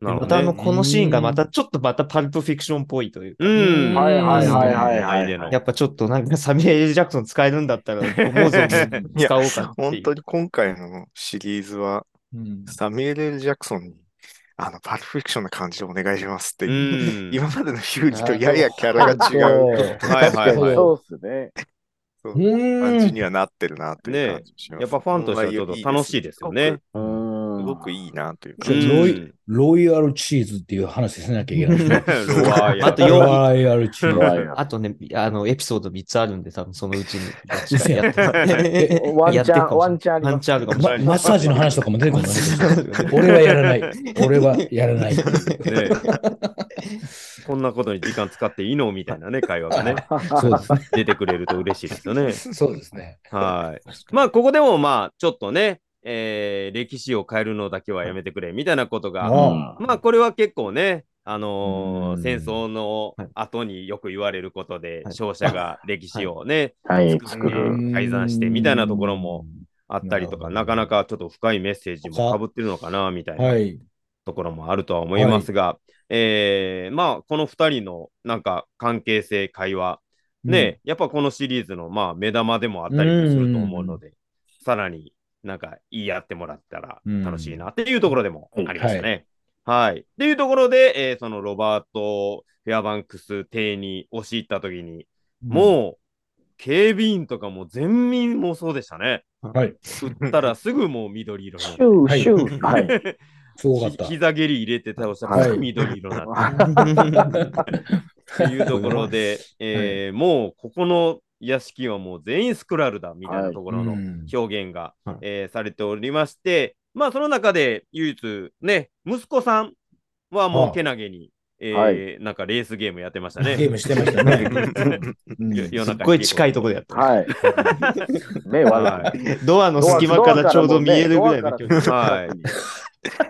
なるほどねまたあの、このシーンがまたちょっとまたパルプフィクションっぽいというか。うん。はいはいはいはいはいやっぱちょっとなんかサミュエル・ジャクソン使えるんだったら、思う存分使おうかっていう。本当に今回のシリーズは、うんサミュエル・ジャクソンに、あの、パルプフィクションな感じでお願いしますってういう、ん。今までのヒューリとややキャラが違うはいはいはいそうですね。う感んじにはなってるなという感じがします。やっぱファンとしてはちょっと楽しいですよね。うすん。ごくいいなというちょ感じ。ロイロイヤルチーズっていう話しなきゃいけないですね。あとよロイヤルチーズ。あとね、あの、エピソード3つあるんで、多分そのうちにワンチャン、ワンンチャンありますチャンあるかもしれない。まマッサージの話とかも出てくる。俺はやらない。俺はやらない。ねこんなことに時間使っていいの？みたいなね、会話がね、そうですね。出てくれると嬉しいですよね。そうですね。はい。まあ、ここでもまあ、ちょっとね、えー歴史を変えるのだけはやめてくれみたいなことが、あまあ、これは結構ね、あのーうん。戦争のはい。後によく言われることで、はい。勝者が歴史をね、はい、作作るる。改ざんしてみたいなところもあったりとか、なかなかちょっと深いメッセージもか。ぶってるのかな、みたいなはい。ところもあるとは思いますが、えーまあ、この2人のなんか関係性、会話、ね、やっぱこのシリーズのまあ目玉でもあったりもすると思うので、さらになんか言い合ってもらったら楽しいなっていうところでもありましたね。はい。っていうところで、えーそのロバート・フェアバンクス邸に押し入った時に、うん、もう警備員とかも全民もそうでしたね。はい。撃ったらすぐもう緑色になシュー、シュー。はい。って。すごかった。ひ膝蹴り入れて倒したら緑色になって。っていうところで、えーもうここの屋敷はもう全員スクラルだみたいなところのうん。表現が、はい。えーされておりまして、まあその中で唯一ね、息子さんはもうけなげに、えーはなんかレースゲームやってましたね。ゲームしてましたね。すっごい近いところでやった。はい。目ははドアの隙間からちょうど見えるぐらいの距離。はい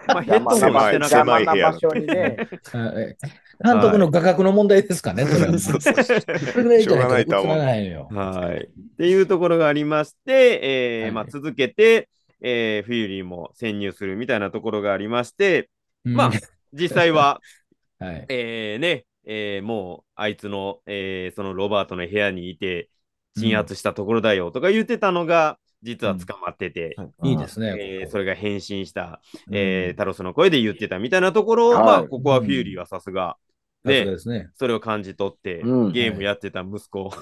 まあヘッドホンしてなかった邪魔な場所にね。はい監督の画角の問題ですかね、それは。いじゃないとなはいのよ。はい。っていうところがありまして、えーはいまあ、続けて、えーフィーリーも潜入するみたいなところがありまして、まあ、実際は、うん、はい。えーね、えーもうあいつの、えーそのロバートの部屋にいて、鎮圧したところだよとか言ってたのが、実は捕まってて、いいですね。えーこそれが変身した、こえータロスの声で言ってたみたいなところを、はいまあ、ここはフィーリーはさすがね、ですね。それを感じ取って、うん。ゲームやってた息子を、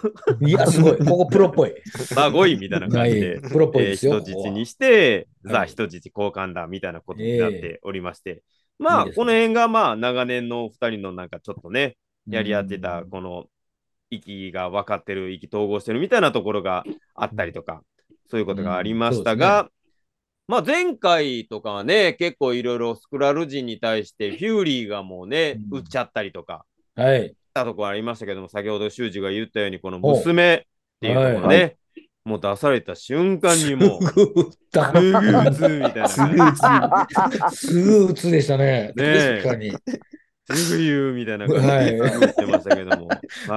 いや、すごい。ここプロっぽい。さあ来いみたいな感じではい、プロっぽいえーですよ。人質にして、はい。さあ人質交換だみたいなことになっておりまして、まあ、いいね。この辺がまあ長年の2人のなんかちょっとね、やり合ってたうん。この息が分かってる、息統合してるみたいなところがあったりとか、そういうことがありましたが、まあ前回とかはね、結構いろいろスクラル人に対してフューリーがもうね、うん撃っちゃったりとか、はい。たところありましたけども、先ほど修二が言ったように、この娘っていうところね、はいはもう出された瞬間にもう、すぐ打つみたいな。すぐ打つ。すぐ打つでしたね。ねえ確かに。すぐ言うみたいな感じではい言ってましたけども。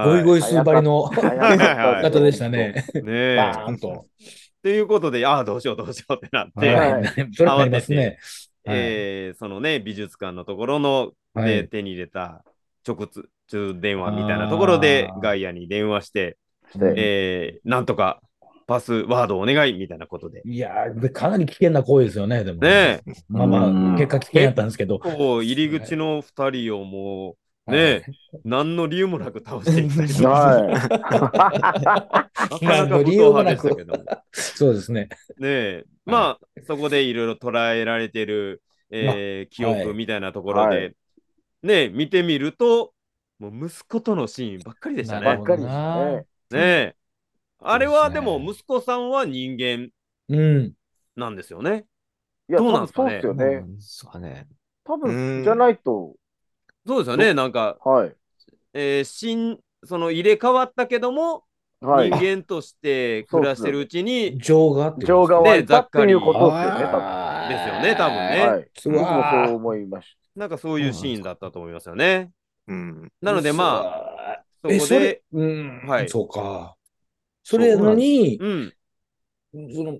ゴイゴイ。イスー張りの方でしたね。ねえ。バーンと。ということで、ああ、どうしようどうしようってなって、はい。それはありますね。えーそのね、美術館のところのはいで手に入れた直通電話みたいなところでガイアに電話して、えーなんとかパスワードお願いみたいなことで。いやー、かなり危険な行為ですよね、でも。ねえ。まあまうんあ、結果危険やったんですけど。入り口の2人をもう、ねえ、何の理由もなく倒していったりとか、はなかなか何の武闘理由もなく派でしたけども。そうですね。ねえ、まあ、そこでいろいろ捉えられてる、えー記憶みたいなところで、はいねえ、見てみると、もう息子とのシーンばっかりでしたねな。ばっかりですね。ねえ。あれはでそうですねも息子さんは人間うん。なんですよね。いや、どうなんすかねですよね。そうかね。多うん分じゃないと、そうですよね、なんか、はい。えー新、その入れ替わったけども、はい。人間として暮らしてるうちに、情がって情が湧いたっていうことですよね、多分。ですよね多分ねはい。僕もそう思いましなんかそういうシーンだったと思いますよね。うん。なのでまあ、あ、そこえ、それで、、うん、はいそうか。それのに、うん、その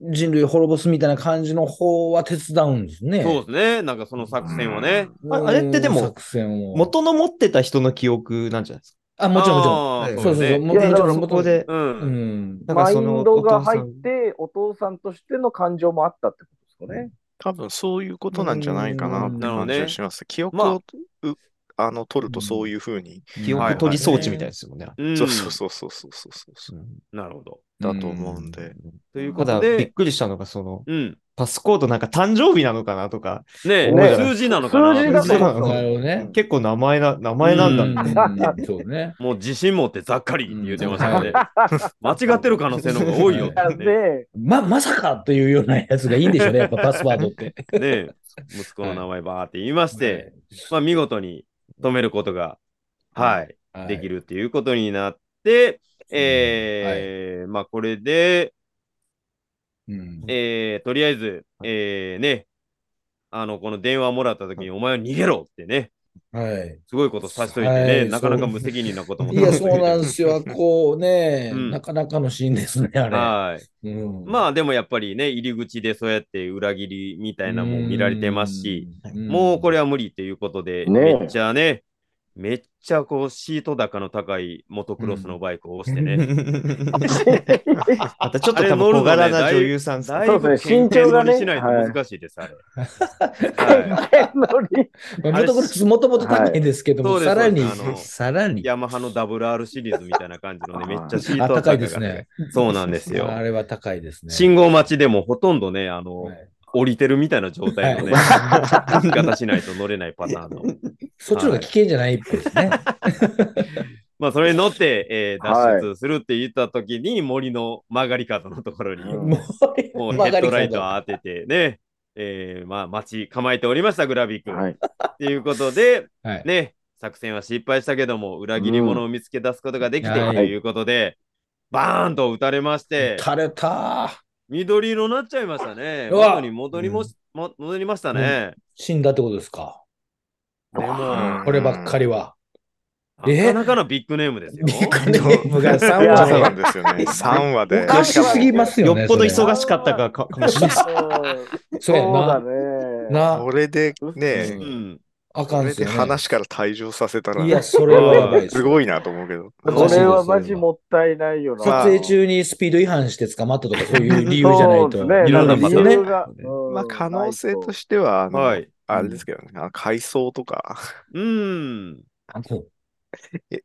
人類を滅ぼすみたいな感じの方は手伝うんですね。そうですね、なんかその作戦はね。うんああれってでも作戦を。元の持ってた人の記憶なんじゃないですか？あ、もちろんもちろん。そうそうそう。ねもちろんいやだからもちろんそこで、う。うん。マイだからそのンドが入って、お父さんとしての感情もあったってことですかね。多分そういうことなんじゃないかなって感じがします。記憶まあを、うあの取るとそういうふうに、記憶取り装置みたいですよね。うんそうそうそうそうそうそうそううんなるほど。だと思うんで。ということただ、びっで、くりしたのが、その、うん。パスコードなんか誕生日なのかなとか、ねね数字なのかな。数字なるほどね。結構名前な、名前なんだ。って。うん。そうね。もう自信持ってざっかり言ってましたので、間違ってる可能性の方が多いよって。ね。で、ま、まさかというようなやつがいいんでしょうね、やっぱパスワードって。ね息子の名前バーって言いまして、まあ見事に止めることが、はい、はい。できるっていうことになって、えーまあこれで、うん。えーとりあえず、えーね、あの、この電話もらった時に、お前は逃げろってね、はい。すごいことさしといてね、はいなかなか無責任なことも。いや、そうなんですよ。こうね、うん。なかなかのシーンですね、あれ。はい。うん。まあでもやっぱりね、入り口でそうやって裏切りみたいなのも見られてますし、、ん。もうこれは無理っていうことで、ねえ。めっちゃね、めっちゃこうシート高の高いモトクロスのバイクを押してね、またちょっと多分小柄な女優さんだいそうですねぶ身長がね、しないと難しいです、あれ。モトクロスもともと高いですけども、はい。さらにさらに。ヤマハの WR シリーズみたいな感じのね、めっちゃシーあ、ト高いですね。そうなんですよ。あれは高いですね。信号待ちでもほとんどね、あの、はい降りてるみたいな状態のね、生き方しないと乗れないパターンの。そっちの方が危険じゃないっぽいですね。まあ、それに乗って、えーはい脱出するって言った時に、森の曲がり角のところに、うんもうヘッドライトを当ててね、えーまあ、待ち構えておりました、グラビック。はい。っていうことで、はいね、作戦は失敗したけども、裏切り者を見つけ出すことができて、はいということで、バーンと撃たれまして、垂れた。緑色になっちゃいましたね。うわ元に戻りもし、も戻りましたね。死んだってことですか？でも、こればっかりは。なかなかのビッグネームですよ。ビッグネームが3いやそうな話んですよね。3話でお。かしすぎますよね。よっぽど忙しかったかかかもしれない。そうやね。な、これでうね、ん。あかんっよね。話から退場させたらい、や、それはやばいです。すごいなと思うけど。これはマジもったいないよな。撮影中にスピード違反して捕まったとか、そういう理由じゃないと。そうですね。いろんな理由。が。うんまあ可能性としては、あのはい。あれですけどね、あの階層とか、うん。え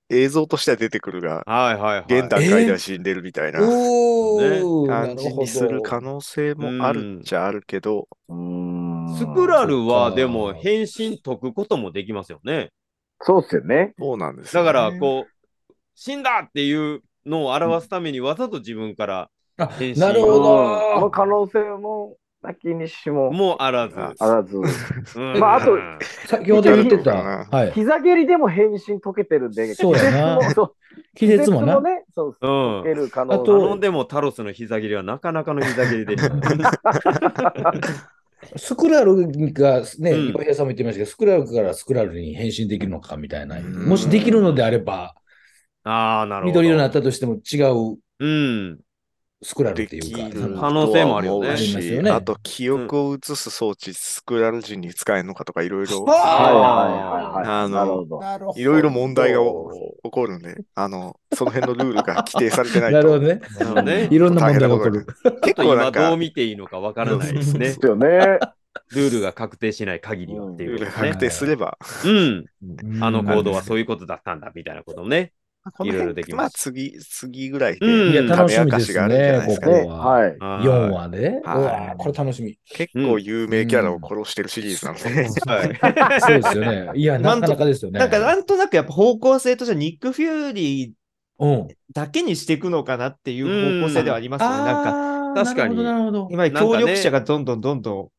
映像としては出てくるが、はいはいはい。現段階では死んでるみたいな。おー、な感じにする可能性もあるっちゃあるけど、うーんスクラルはでも変身解くこともできますよね。そうっすよね。そうなんですよね。だから、こう、死んだっていうのを表すためにわざと自分からあ変身。なるほこのど。可能性も、なきにしももうあらず。ああらず。うんまああと先ほど言ってた。なはい。膝蹴りでも変身解けてるんで、そうやな気絶もな。ね、そう、うん解ける可能性あとでもタロスの膝切りはなかなかの膝切りでした。スクラルがね、うん岩平さんも言ってましたけど、スクラルからスクラルに変身できるのかみたいな。うんもしできるのであれば、ああ、なるほど。緑色になったとしても違ううん。スクラルっできていうか。る可能性もあるよねよねあと、記憶を移す装置、スクラル人に使えるのかとか、いろいろ、はいはいはいはい。あのいろいろ問題が起こるんで、あの、その辺のルールが規定されてないと、なるほどね。いろんな問題が起こる。結と今どう構なんか、見ていいのかわからないですねで。すよね。ルールが確定しない限りはっていうねルールが確。定すれば、うん。あのうん行動はそういうことだったんだみたいなこともね。このいろいろで辺まあきます次、次ぐらいで、うんいや、楽しみ種明かしですね、ここは。はい。4話で。うはいわこれ楽しみ。結構有名キャラを殺してるシリーズなんで、はい。そうですよね。いや、なかなかですよね。なんかなんとなくやっぱ方向性としてはニック・フューリーうん。だけにしていくのかなっていう方向性ではありますよね。なんか、あー確かになるほど、なるほど。今なんかね協力者がどんどんどんどん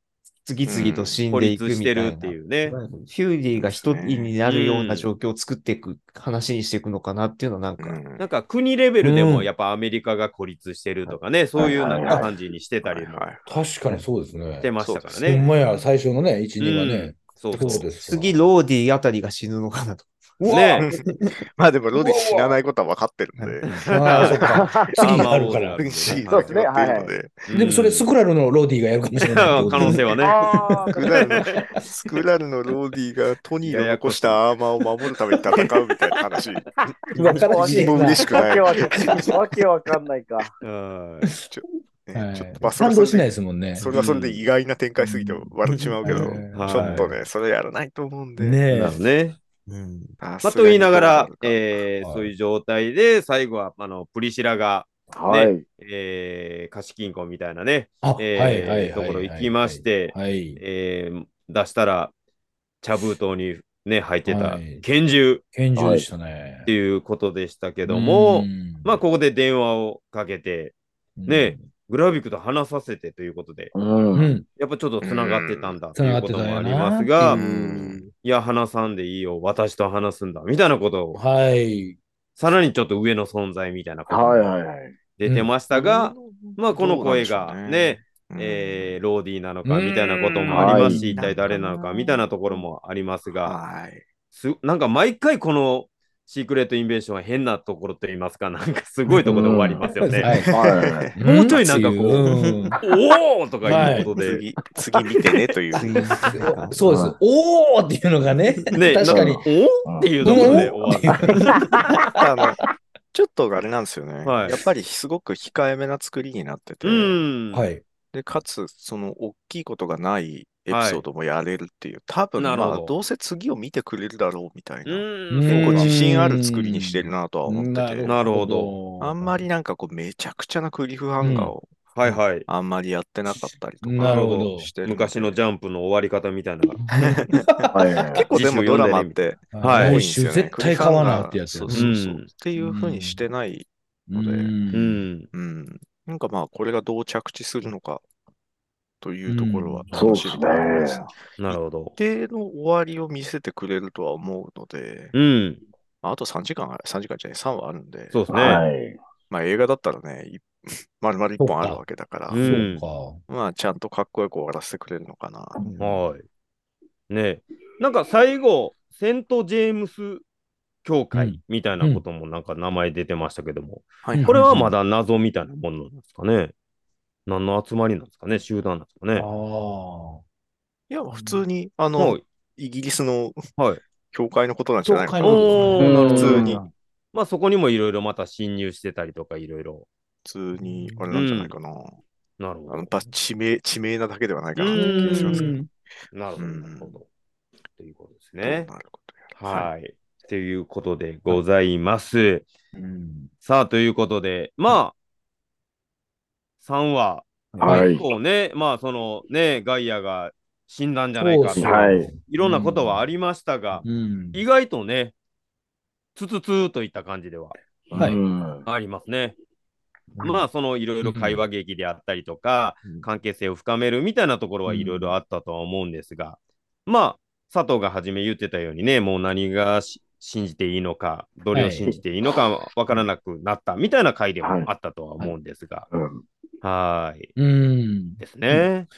次々と死ん孤でいく立したいな。るっていうね。フューリーが一人になるような状況を作っていく、話にしていくのかなっていうのはなんか、うんなんか国レベルでうんもやっぱアメリカが孤立してるとかね、そういうなんか感じにしてたりも確かにそうですねして。ましたからほんね。まや、最初のね、1、2はうんね。そうそうそうですわ。次、ローディあたりが死ぬのかなと。ね まあでもロディ死なないことは分かってるんで、ああ、そっか。次があるからあま。シーンそうですねが決まっているので、うんでもそれ、スクラルのローディがやるかもしれない。可能性はね。あスクラルのスクラルのローディがトニーの残したアーマーを守るために戦うみたいな話。わからししくない。わけわかんわけわかんないか。はいはいねちょっとまあそれは感動しないそれでですもんね。それはそれで意外な展開すぎて笑っちまうけど、ちょっとね、それやらないと思うんで。ねなるほどね。うん。ままあ、と言いながら、えーはいそういう状態で、最後はあのプリシラが、はい。えー貸金庫みたいなね、あ、え。ところ行きまして、はい。えー出したら、茶封筒に、ね、入ってたはい拳銃拳銃でしたねっ。ていうことでしたけども、うんまあ、ここで電話をかけて、ね、グラビックと話させてということで、う。うんん。やっぱちょっとつながってたんだうんということもあります繋がうんいや、話さんでいいよ、私と話すんだ、みたいなことを、はい。さらにちょっと上の存在みたいなことはいもはいはい。出てましたが、まあ、この声がどうなんでしょうね、うんえーローディーなのかみたいなこともありますし、うん一体誰なのかみたいなところもありますが、はい。すなんか毎回このシークレットインベーションは変なところといいますか、なんかすごいところで終わりますよね。もうちょいなんかこううんおおとかいうことで、次、次見てねという。そうです。おーっていうのがね、ね、確かになん。おっていうところで終わる。あの、ちょっとあれなんですよね。はいやっぱりすごく控えめな作りになってて。で、かつ、その大きいことがないエピソードもやれるっていう、多分、なるほど。まあ、どうせ次を見てくれるだろうみたいな、自信ある作りにしてるなとは思ってて、なるほど。あんまりなんかこう、めちゃくちゃなクリフハンガーをはいはい。あんまりやってなかったりとかなるほど。してる昔のジャンプの終わり方みたいな。はい。は い結構でもドラマってはい。絶対買わなってやつそうね。そうそう。うん。っていうふうにしてないので、うん。うん。うん。なんかまあ、これがどう着地するのかというところはうん楽しみです。なるほど。一定の終わりを見せてくれるとは思うので、うん。まああと3時間あ、3時間じゃない、3話あるんで、そうですね。はい。まあ映画だったらね、い 丸々1本あるわけだから、うんそうまあちゃんとかっこよく終わらせてくれるのかな。はい。ねなんか最後、セント・ジェームス教うん会みたいなこともなんか名前出てましたけども、はいこれはまだ謎みたいなものなんですかね。何の集まりなんですかね集団なんですかねか。あいや、普通に、あはのい、イギリスのはい。教会のことなんじゃないの？かな。普通に、まあそこにもいろいろまた侵入してたりとかいろいろ。普通に、あれなんじゃないかな。なるほどあの。ば地名、地名なだけではないかなという気がしますけど。うんなるほど。うんなるほど。ということですどうね。なることやらはい。ということでございます。うんさあ、ということで、まあ、3話、は。い。結構ね、まあ、そのね、ガイアが死んだんじゃないかと。いいろんなことはありましたが、うん。意外とね、つつつーといった感じでははい。うん。ありますね。まあ、そのいろいろ会話劇であったりとか、うん。関係性を深めるみたいなところはいろいろあったとは思うんですが、まあ、佐藤が初め言ってたようにね、もう何がし信じていいのか、どれを信じていいのかわからなくなったみたいな回でもあったとは思うんですが、うんはーい。うん。ですね。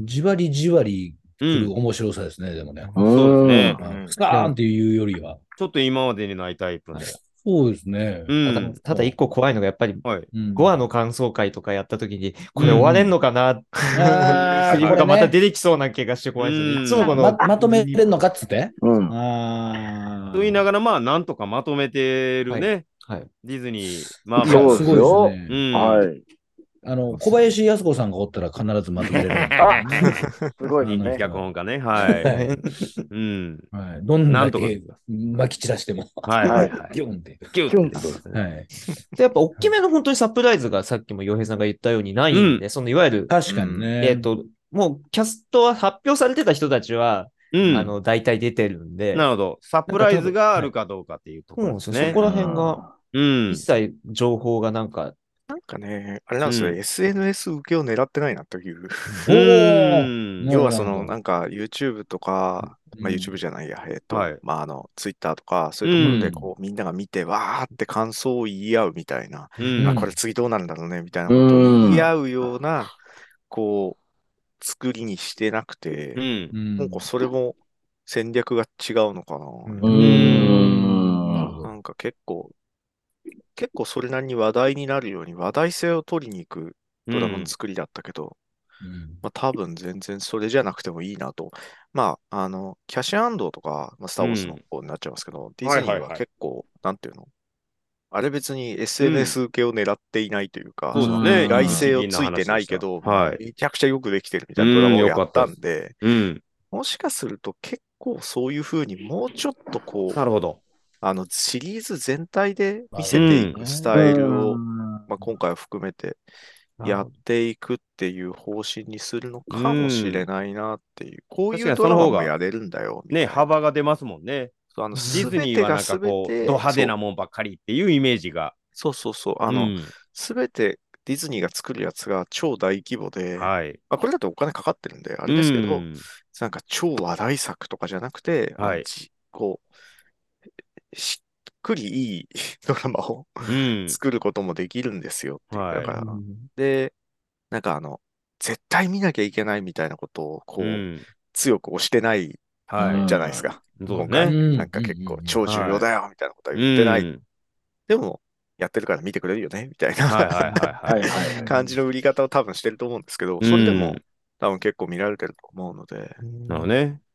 じわりじわりう来るん。面白さですね、でもね。そうですねうんうんスカーンっていうよりは。ちょっと今までにないタイプの。そうですね。うん。ただ一個怖いのがやっぱりはい。うん5話の感想会とかやった時に、これ終われんのかな、あーセリフがまた出てきそうな気がして怖いですよね。うんいつもこの、ままとめれんのかっつって？うん。と言いながら、まあ、なんとかまとめてるね。はい。ディズニー。まあ、そうですよすごいですね。うん。はい。あの、小林靖子さんがおったら必ずまとめれる。あすごいですね。脚本家ね。はい。うん。はい。どんなんとかだけ撒き散らしても。はいはいはい。ギュンって。キュンって。はい。で、やっぱ大きめの本当にサプライズがさっきも洋平さんが言ったようにないんで、そのいわゆる、確かにね。えっ、と、もうキャストは発表されてた人たちは、うん。あの、大体出てるんで、なるほど。サプライズがあるかどうかっていうところですねそ。こら辺が、うん一。切情報がなんか、かね、あれなんですよ、うん。SNS 受けを狙ってないなという。要はその、なんか YouTube とか、まあ、うん。YouTube じゃないや、えっと、はい。まあ、あの、Twitter とか、そういうところで、うん。こう、みんなが見て、わーって感想を言い合うみたいな、うん。あ、これ次どうなるんだろうね、みたいなことを言い合うような、こう、作りにしてなくて、うん。うん。なんかそれも戦略が違うのかな。うん。うーん。なるほどなんか結構、結構それなりに話題になるように話題性を取りに行くドラマの作りだったけど、うん。まあ多分全然それじゃなくてもいいなと。まあ、あの、キャッシュアンドとか、まあ、スター・ウォーズの方になっちゃいますけど、ディズニーははいはいはい結構、なんていうの？あれ別に SNS 受けを狙っていないというか、そうだね。依頼性をついてないけど、はい。めちゃくちゃよくできてるみたいなドラマをやったうんで、うん。もしかすると結構そういう風にもうちょっとこう、なるほど。あのシリーズ全体で見せていくスタイルを、まあ、今回は含めてやっていくっていう方針にするのかもしれないなっていう、こういうドラマにその方がもやれるんだよね、な。幅が出ますもんね。そうあのディズニーはなんかこう、ド派手なもんばっかりっていうイメージが。そうそうそう。あの、うんすべてディズニーが作るやつが超大規模で、はい。まあ、これだとお金かかってるんで、あれですけど、うんなんか超話題作とかじゃなくて、はいじこう、しっくりいいドラマをうん。作ることもできるんですよ。はいだから、で、なんかあの、絶対見なきゃいけないみたいなことを、こう、うん強く押してないはじゃないですか。い。そう今回、ね。うんなんか結構うん超重要だよみたいなことは言ってない。うんでも、やってるから見てくれるよねみたいな、はいはいはいはい。はいはいはい。感じの売り方を多分してると思うんですけど、それでも多分結構見られてると思うので。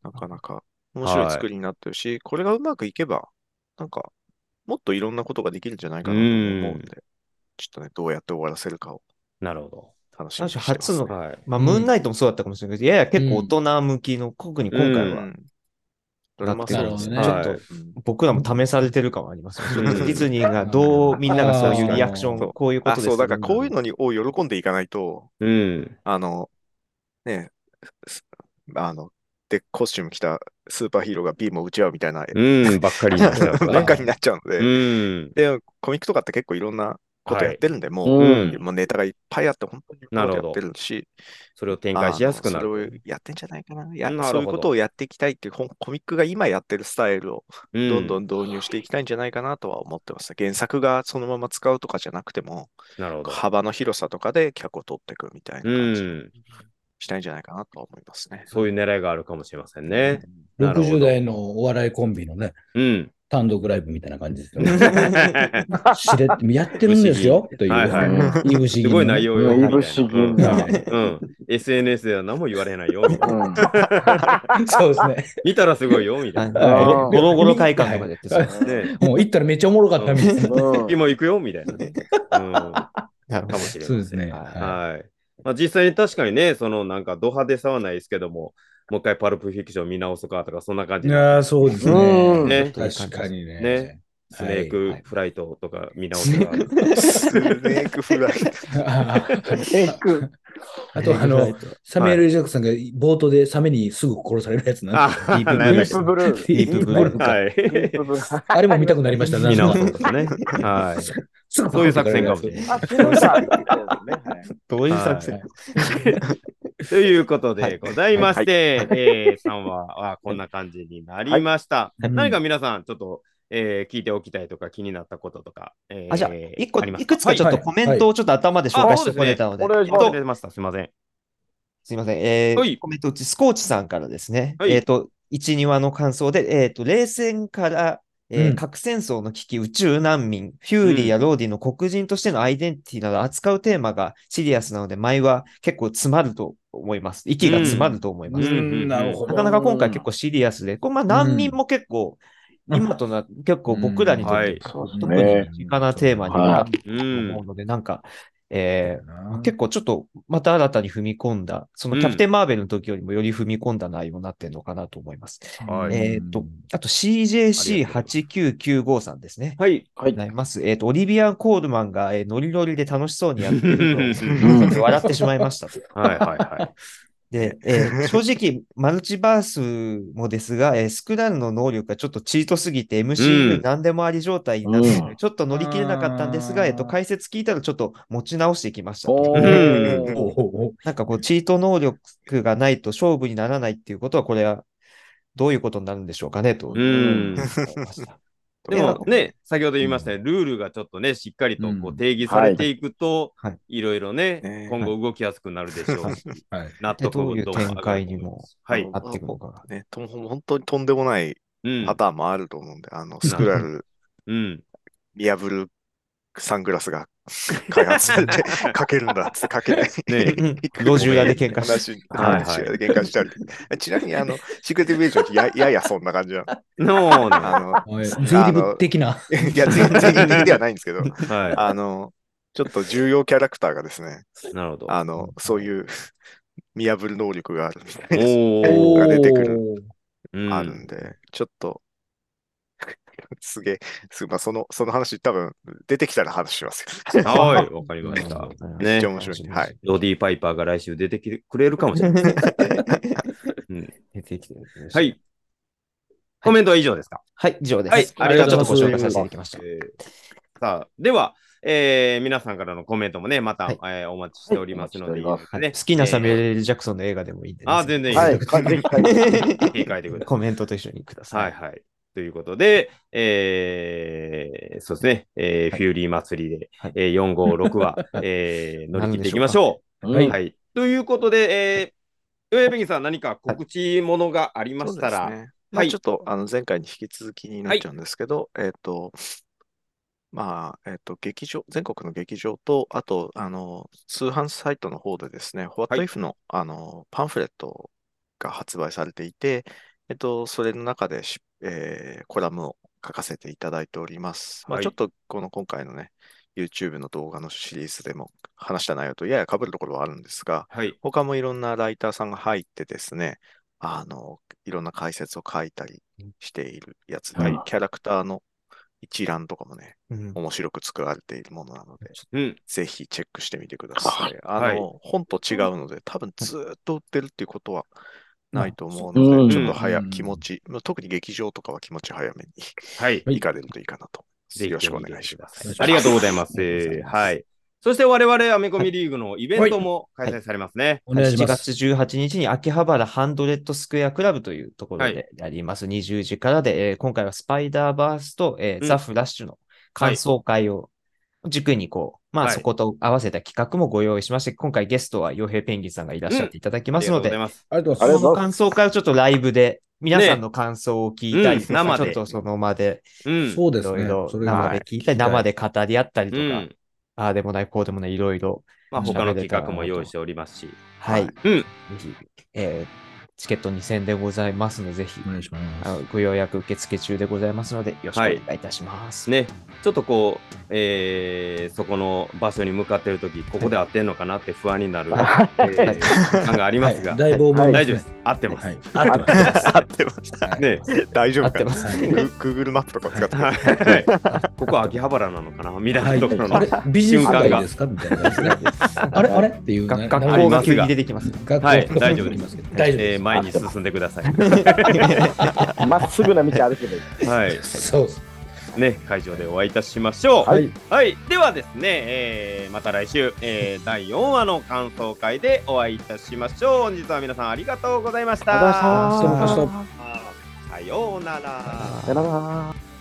なかなか面白い作りになってるし、これがうまくいけば、なんか、もっといろんなことができるんじゃないかなと思うんで、ちょっとね、どうやって終わらせるかをなるほ楽しみにしてます、初のど。はい。まあ、うんムーンナイトもそうだったかもしれないけど、やや結構大人向きの、特に今回は、うん。ドラマなるほどね。ちょっと僕らも試されてる感はありますディズニーがどう、みんながそういうリアクション、こういうことあ、ですそう、だからこういうのにを喜んでいかないと、うん。あの、ね、すあの、で、コスチューム着たスーパーヒーローがビームを撃ち合うみたいな、うん。ばっかりになっちゃう ばっかりになっちゃうので、うん。で、コミックとかって結構いろんなことやってるんで、もう、うんもうネタがいっぱいあって、本当になやってるし、それを展開しやすくなあのそれる。をやってんじゃないかな。やそういうことをやっていきたいっていう、コミックが今やってるスタイルをうどんどん導入していきたいんじゃないかなとは思ってます。原作がそのまま使うとかじゃなくても、なるほど。幅の広さとかで客を取っていくみたいなう感じにん。したいんじゃないかなとは思いますね。そういう狙いがあるかもしれませんね。なるほど60代のお笑いコンビのね、うん。単独ライブみたいな感じですよね。しれっやってるんですよ、という。はいはいいぶしすごい内容よ。いぶし銀うんな。うん。SNS では何も言われないよ。みたいなうん。そうですね。見たらすごいよ。みたいな。はいゴロゴロ会館とかでやってそう。ね。もう行ったらめっちゃおもろかったみたいな。うん今行くよ。みたいなね。うん。かもしれそうですね。ははい。まあ、実際に確かにね、そのなんかド派手さはないですけども、もう一回パルプフィクション見直すかとか、そんな感い。じいやーそうですうんね。ね確かにね。ねスネーはいクフライトとか見直すか。スネークフライ。テイク。あと、あの、サミュエル・ジャックさんが冒頭でサメにすぐ殺されるやつなんあですよディープブルー。ディープブルーかはい。ディープブルーあれも見たくなりました見直そうとかね。はい。そういう作戦かもしれない。あ、どういう作戦？ということでございまして、はいえー、3話はこんな感じになりました。はい何か皆さん、ちょっと、えー聞いておきたいとか気になったこととか。えーあ、じゃあ、一個、いくつかちょっとコメントをちょっと頭で紹介しておこれたのでお、願いしあます。忘れてました。すみません。すいません。えーはいコメントうち、スコーチさんからですね。はいえっ、と、1、2話の感想で、えっ、と、冷戦から、えーうん。核戦争の危機、宇宙難民、フューリーやローディの黒人としてのアイデンティティなど扱うテーマがシリアスなので、前は結構詰まると思います。息が詰まると思います。なかなか今回結構シリアスで、これまあ難民も結構、うん今とな、結構僕らにとって、特にね。身近なテーマになるとうん。思うので、なんか、えーう結構ちょっとまた新たに踏み込んだ、そのキャプテン・マーベルの時よりもより踏み込んだ内容になってるのかなと思います。はいえっと、あとあとうございます CJC8995 さんですね。はい。はい。なります。えっ、と、オリビアン・コールマンが、えーノリノリで楽しそうにやってるのを うん笑ってしまいましたと。はいはいはい。で、えー正直、マルチバースもですが、えースクラルの能力がちょっとチートすぎて、う MCU ん何でもあり状態になって、うん。ちょっと乗り切れなかったんですが、えっと、解説聞いたらちょっと持ち直してきました。なんかこう、チート能力がないと勝負にならないっていうことは、これはどういうことになるんでしょうかね、と思いうん。ました。でもね、先ほど言いましたようにルールがちょっとね、しっかりとこううん。定義されていくとはい、いろいろねね、今後動きやすくなるでしょう。し、はい。納でどういう展開にもはい。合っていくのかが。ね、と本当にとんでもないうん。パターンもあると思うんで、あの、スクラルうん。見破るサングラスが開発されて、かけるんだっつってかけない。ねうん路地裏で喧嘩し話はいはい路地裏で喧嘩したり。ちなみに、あの、シークレットイメージの時やややそんな感じなの。あの、はい税理部的な。いや、全然的ではないんですけど、はあの、ちょっと重要キャラクターがですね、い。なるほど。あの、そういう見破る能力があるみたいな、が出てくるうんあるんで、ちょっと、すげえ、すまあ、その、その話多分出てきたら話しますよ。はい、わかりました。めっちゃ面白い。はい。。ロディ・パイパーが来週出てきてくれるかもしれない。うん出てきてるはい。コメントは以上ですか？はい、以上です。はいありがとうございます。ちょっとご紹介させていただきました。えーさあ、では、えー皆さんからのコメントもね、また、はいえーお待ちしておりますので、好きなサミュえエル・ジャクソンの映画でもいいんで、ーあー、全然いいはい、です。かぜひ書いてください。コメントと一緒にくださ。はいいはい。ということで、えーそうですね、えーはい。フューリー祭りで、はい。えー456は、えー乗り切っていきましょう。はい。はい。ということで、えー、ヨヤペギさん、何か告知ものがありましたら、そうですね。まあ、はいちょっと、あの、前回に引き続きになっちゃうんですけど、えっと、まあ、えっと、劇場、全国の劇場と、あと、あの、通販サイトの方でですね、What はい。If の、あの、パンフレットが発売されていて、えっと、それの中でし、えーコラムを書かせていただいております。まあ、はいちょっと、この今回のね、YouTube の動画のシリーズでも話した内容とやや被るところはあるんですが、はい。他もいろんなライターさんが入ってですね、あの、いろんな解説を書いたりしているやつで、はいキャラクターの一覧とかもね、うん面白く作られているものなので、うん。ぜひチェックしてみてください。あの、はい本と違うので、多分ずーっと売ってるっていうことはないと思ううんので、ちょっと早、うん気持ち、特に劇場とかは気持ち早めにはい。はい行かれるといいかなと。ぜひよろしくお願いします。はいありがとうございます。はい。そして我々アメコミリーグのイベントも開催されますね。7お願いします。月18日に秋葉原ハンドレッドスクエアクラブというところはでやります。20時からで、えー今回はスパイダーバースと、えーうんザ・フラッシュの感想会を軸にこう、まあはいそこと合わせた企画もご用意しまして、今回ゲストは傭兵ペンギンさんがいらっしゃっていただきますので、ありがとうございます。ありがとうございます。ありがとうございこの感想会をちょっとライブで、皆さんの感想を聞いたりとか、うん生でちょっとその場で、うん。そうですね。いろいろ生で聞いたり、生で語り合ったりとか、うん。ああでもない、こうでもない、いろいろ、まあ、他の企画も用意しておりますし。はい、うん。ぜひ、えーチケット2000でございますので、ぜひ、お願いします。あのご予約受付中でございますので、よろしくお願いいたします。ね、ちょっとこう、えーそこの場所に向かっているとき、ここで合ってんのかなって不安になる、えー感がありますが、はい。大丈夫です。合ってます。はい。合ってます。合ってます。ね、大丈夫かな。合ってます。はいグ Google マップとか使って。はい。はい。ここ秋葉原なのかな？みたいなところの、あれビジネス街ですか？みたいな感じですね。あれ？あれ？っていうね。が学校が急に出てきます。学校はい。大丈夫です。大丈夫です。えー前に進んでください。まっすぐな道歩けばいい。はい。そうです。ね、会場でお会いいたしましょう。はい。はい。ではですね、えーまた来週、えー第4話の感想会でお会いいたしましょう。本日は皆さんありがとうございました。ありがとうございましたありがとうございましたさようなら。さよなら。